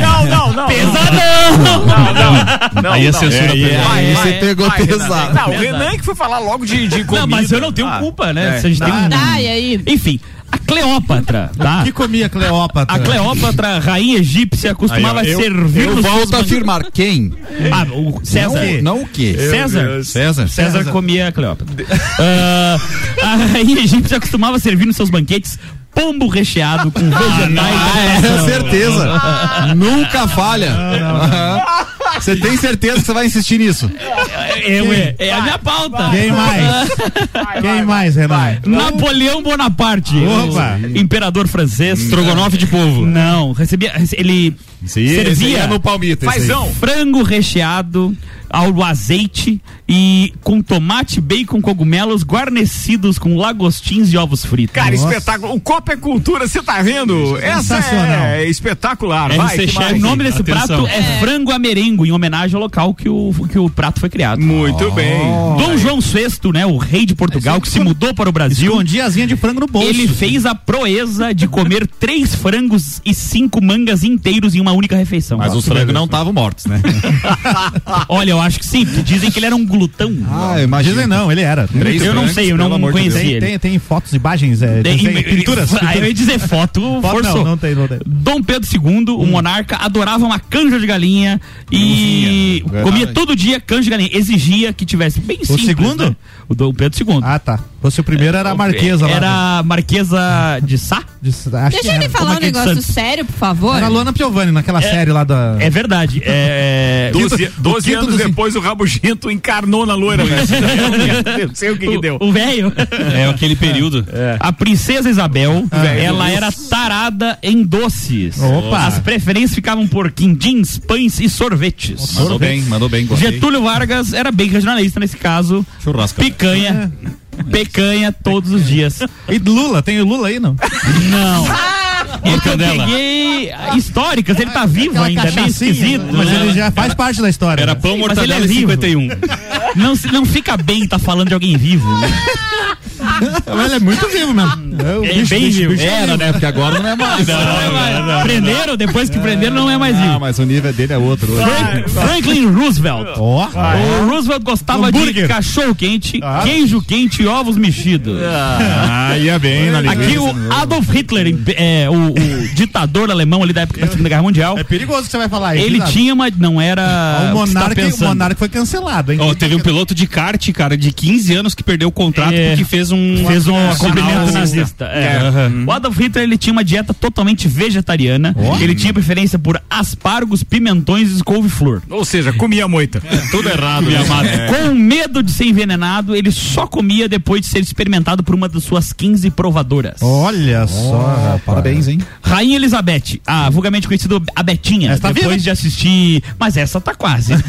não, não, não. Pesadão! Não, não. não Aí a não. censura É, pegou. aí vai, você pegou vai, Renan. pesado. Não, o Renan que foi falar logo de, de comida. Não, mas eu não tenho Ah, culpa, né? é. Se a gente tem um- Tá, e aí? Enfim, a Cleópatra, (laughs) tá? O que comia Cleópatra? A Cleópatra, rainha egípcia, costumava Aí, eu- servir eu nos volto seus a afirmar, quem? Ah, o César. Não, não o quê? César. Deus. César. César César. comia a Cleópatra. (laughs) Ah, a rainha egípcia costumava servir nos seus banquetes pombo recheado com vegetais. Ah, é, certeza. Nunca falha. Aham. Você tem certeza que você vai insistir nisso? É, é, é a minha pauta. Quem mais? Quem mais, Renato? Napoleão Bonaparte, Opa. imperador francês. Estrogonofe de polvo. Não, recebia, ele servia é no palmito, fazão, frango recheado ao azeite e com tomate, bacon, cogumelos guarnecidos com lagostins e ovos fritos. Cara, espetáculo. O Copa é cultura, você tá vendo? Essa Sensacional. é espetacular. Vai, mais? o nome desse Atenção. prato é frango amerengo, em homenagem ao local que o, que o prato foi criado. Muito bem. Dom João VI, né, o rei de Portugal, que se mudou para o Brasil, Escondia asinha de frango no bolso. ele fez a proeza de comer (laughs) três frangos e cinco mangas inteiros em uma única refeição. Mas os frangos não estavam mortos, né? (laughs) (laughs) Olha, eu acho que sim, porque dizem que ele era um glutão. Ah, imagina. Dizem não, ele era. Três eu não sei, eu não amor de conheci Deus. Tem, ele. tem, tem fotos, imagens, é, Tem- desenho, pinturas. Ah, eu ia dizer foto, Foto forçou. não, não tem, não tem. Dom Pedro II, o monarca, adorava uma canja de galinha e comia todo dia canja de galinha. Exigia que tivesse bem simples. segundo? né? O Dom Pedro II. Ah, tá. Fosse o primeiro, era a Marquesa lá. Era a Marquesa de Sá? De- acho que Deixa ele era. falar um é é de negócio Santos? sério, por favor. Era a Luana Piovani, naquela série lá da. É verdade. É... Doze, doze anos dos- depois o Rabugento encarnou na loira, velho. (laughs) Não sei o que, que deu. O velho. É aquele período. A princesa Isabel, Velho, ela Deus. era tarada em doces. Opa. As preferências ficavam por quindins, pães e sorvetes. Mandou bem, mandou bem. Gostei. Getúlio Vargas era bem regionalista nesse caso. Churrasco. Picanha. Picanha todos os dias. E Lula, tem o Lula aí, não? Não. É eu Candela. peguei históricas, ele tá vivo Aquela ainda, meio cachaçinha, esquisito. Mas né? ele já faz parte da história. Era né? pão, Sim, mas mortadela ele é e vivo. 51. Não, se- não fica bem tá falando de alguém vivo. Né? Mas Ele é muito vivo mesmo. É, o É bicho, bem bicho, vivo. bicho. Era, né? Porque agora não é mais. Não é mais. Prenderam, depois que prenderam, não é mais Ah, vivo. mas o nível dele é outro. Frank- Franklin Roosevelt. Ó. O Roosevelt gostava de Hambúrguer. cachorro quente, Ah. queijo quente e ovos mexidos. Ah, ia bem na Aqui o Adolf Hitler, é, o, o ditador alemão ali da época da Segunda Guerra Mundial, É perigoso que você vai falar aí. ele tinha uma. Não era. O você tá monarca, o monarca foi cancelado, hein? Ó, teve um piloto de kart, cara, de 15 anos que perdeu o contrato É. porque fez um. Fez um cumprimento nazista. É. Aham. O Adolf Hitler ele tinha uma dieta totalmente vegetariana. Ele tinha preferência por aspargos, pimentões e couve-flor. Ou seja, comia moita. Tudo errado, Minha né? amada. É. Com medo de ser envenenado, ele só comia depois de ser experimentado por uma das suas 15 provadoras. Olha só, rapaz. Parabéns, hein? Rainha Elizabeth, a vulgarmente conhecida a Betinha, Essa tá depois viva? de assistir. Mas essa tá quase. (laughs)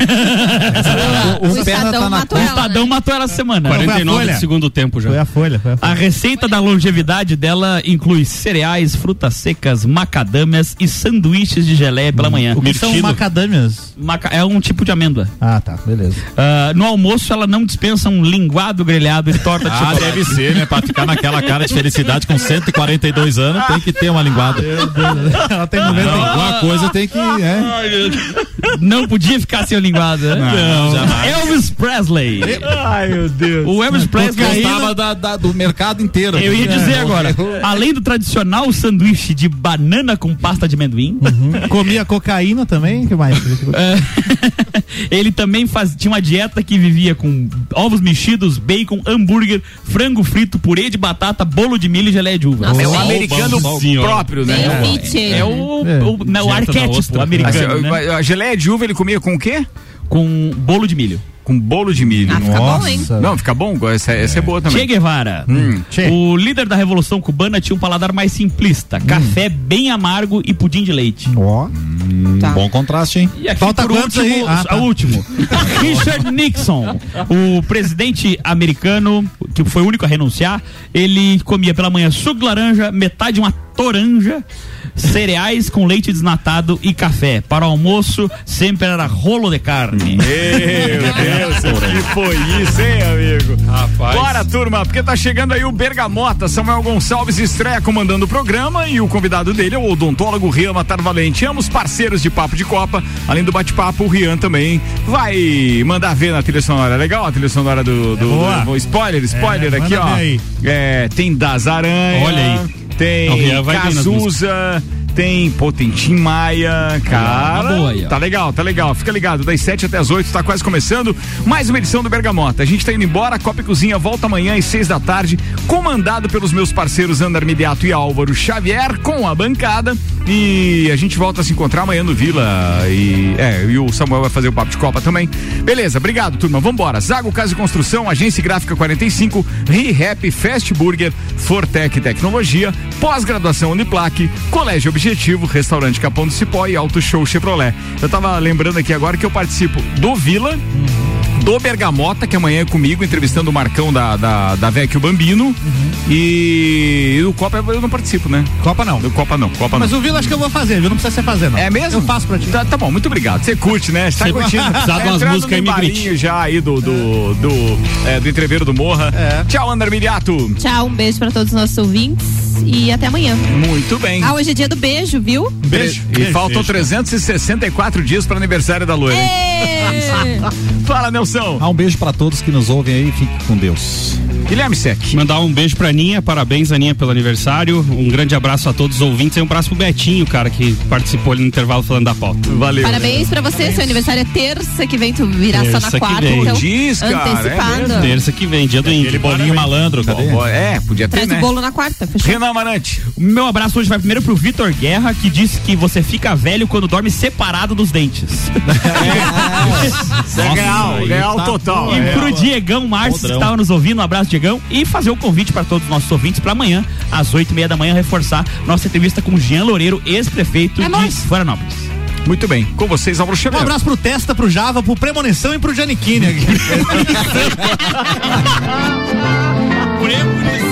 O, O Perna Estadão tá na matou o ela, Estadão né? matou ela essa semana. Foi a 49 Folha. do segundo tempo já. Foi a folha, foi a folha. A receita da longevidade dela inclui cereais, frutas secas, macadâmias e sanduíches de geleia pela manhã. O que são Mirtilo. macadâmias? Maca- É um tipo de amêndoa. Ah, tá, beleza. Ah, no almoço, ela não dispensa um linguado grelhado e torta de Ah, chocolate. deve ser, né? Pra ficar naquela cara de felicidade com 142 anos, tem que ter uma linguada. Ela tem 90 Alguma coisa tem que. É. Não podia ficar sem o linguado, né? Não, jamais. Elvis Presley. Ai, meu Deus. O Elvis Presley. Gostava da- da- do mercado inteiro. Eu ia dizer É, agora, além do tradicional sanduíche de banana com pasta de amendoim, Comia cocaína também? que mais? é, ele também faz, tinha uma dieta que vivia com ovos mexidos, bacon, hambúrguer, frango frito, purê de batata, bolo de milho e geleia de uva. Nossa, É o americano próprio, né? Ele, É né? o, É. o, né, o arquétipo americano, né? a geleia de uva ele comia com o quê? Com bolo de milho. Com bolo de milho. Ah, fica bom, hein? Nossa. Não, fica bom? Essa, essa é boa Che também. Guevara. Hum. Che. O líder da Revolução Cubana tinha um paladar mais simplista. Café bem amargo e pudim de leite. Ó. Tá. Bom contraste, hein? E aqui Falta por quantos último, aí? Ah, tá. o último. (laughs) Richard Nixon, o presidente americano, que foi o único a renunciar, ele comia pela manhã suco de laranja, metade de uma toranja, cereais com leite desnatado e café. Para o almoço, sempre era rolo de carne. Meu Deus, o que foi isso, hein, amigo? Rapaz. Bora, turma, porque tá chegando aí o Bergamota. Samuel Gonçalves estreia comandando o programa e o convidado dele é o odontólogo Rian Matar Valente. Ambos parceiros de Papo de Copa. Além do bate-papo, o Rian também vai mandar ver na trilha sonora. Legal a trilha sonora do. do, boa. do- spoiler, spoiler É, aqui, ó. É, tem das aranhas. Olha aí. tem Não, o Rian vai Cazuza, tem pô, tem Tim Maia, cara. tá boa aí, ó. tá legal, tá legal. Fica ligado, das 7 até as 8, tá quase começando. Mais uma edição do Bergamota. A gente tá indo embora, a Copa e Cozinha volta amanhã às 6 da tarde, comandado pelos meus parceiros Andar Mediato e Álvaro Xavier, com a bancada. E a gente volta a se encontrar amanhã no Vila. E, é, e o Samuel vai fazer o papo de Copa também. Beleza, obrigado, turma. Vambora. Zago Casa e Construção, Agência Gráfica 45, ReHap, Fast Burger, Fortec Tecnologia, pós-graduação Uniplaque, Colégio Objetivo, Restaurante Capão do Cipó e Auto Show Chevrolet. Eu tava lembrando aqui agora que eu participo do Vila. Do Bergamota, que amanhã é comigo, entrevistando o Marcão da, da, da Vecchio Bambino. E do Copa eu não participo, né? Copa não. Do Copa não, Copa Mas não. o Vila acho que eu vou fazer, viu? Não precisa você fazer, não. É mesmo? Eu faço pra ti. Tá, tá bom, muito obrigado. Você curte, né? Você tá curtindo. precisar de umas músicas aí, já aí do, do, do, é, do entreveiro do Morra. Tchau, André Miriato. Tchau, um beijo pra todos os nossos ouvintes e até amanhã. Muito bem. Ah, hoje é dia do beijo, viu? Beijo. E faltam 364 dias para aniversário da Loira. (laughs) Fala, Nelson. Ah, um beijo pra todos que nos ouvem aí, fique com Deus. Guilherme Sec. Mandar um beijo pra Aninha, parabéns Aninha pelo aniversário. Um grande abraço a todos os ouvintes e um abraço pro Betinho, cara, que participou ali no intervalo falando da pauta. Valeu. Parabéns pra você, seu aniversário é terça que vem, tu virá só Terça na que quarta, vem. então Diz, cara, é antecipado. mesmo. Terça que vem, dia do índio. Aquele bolinho malandro, cadê? Bom, É, podia ter, Traz né? o bolo na quarta, fechou? Renan Amarante. O meu abraço hoje vai primeiro pro Vitor Guerra, que disse que você fica velho quando dorme separado dos dentes. (laughs) É real, real total. E é. pro Diegão Márcio, que estava nos ouvindo, um abraço, Diegão. E fazer o convite para todos os nossos ouvintes para amanhã, às oito e meia da manhã, reforçar nossa entrevista com o Jean Loureiro, ex-prefeito É de nóis. Florianópolis. Muito bem. Com vocês, Álvaro Um Xavier. abraço pro Testa, pro Java, pro Premonição e pro Giannichini aqui. (laughs) (laughs)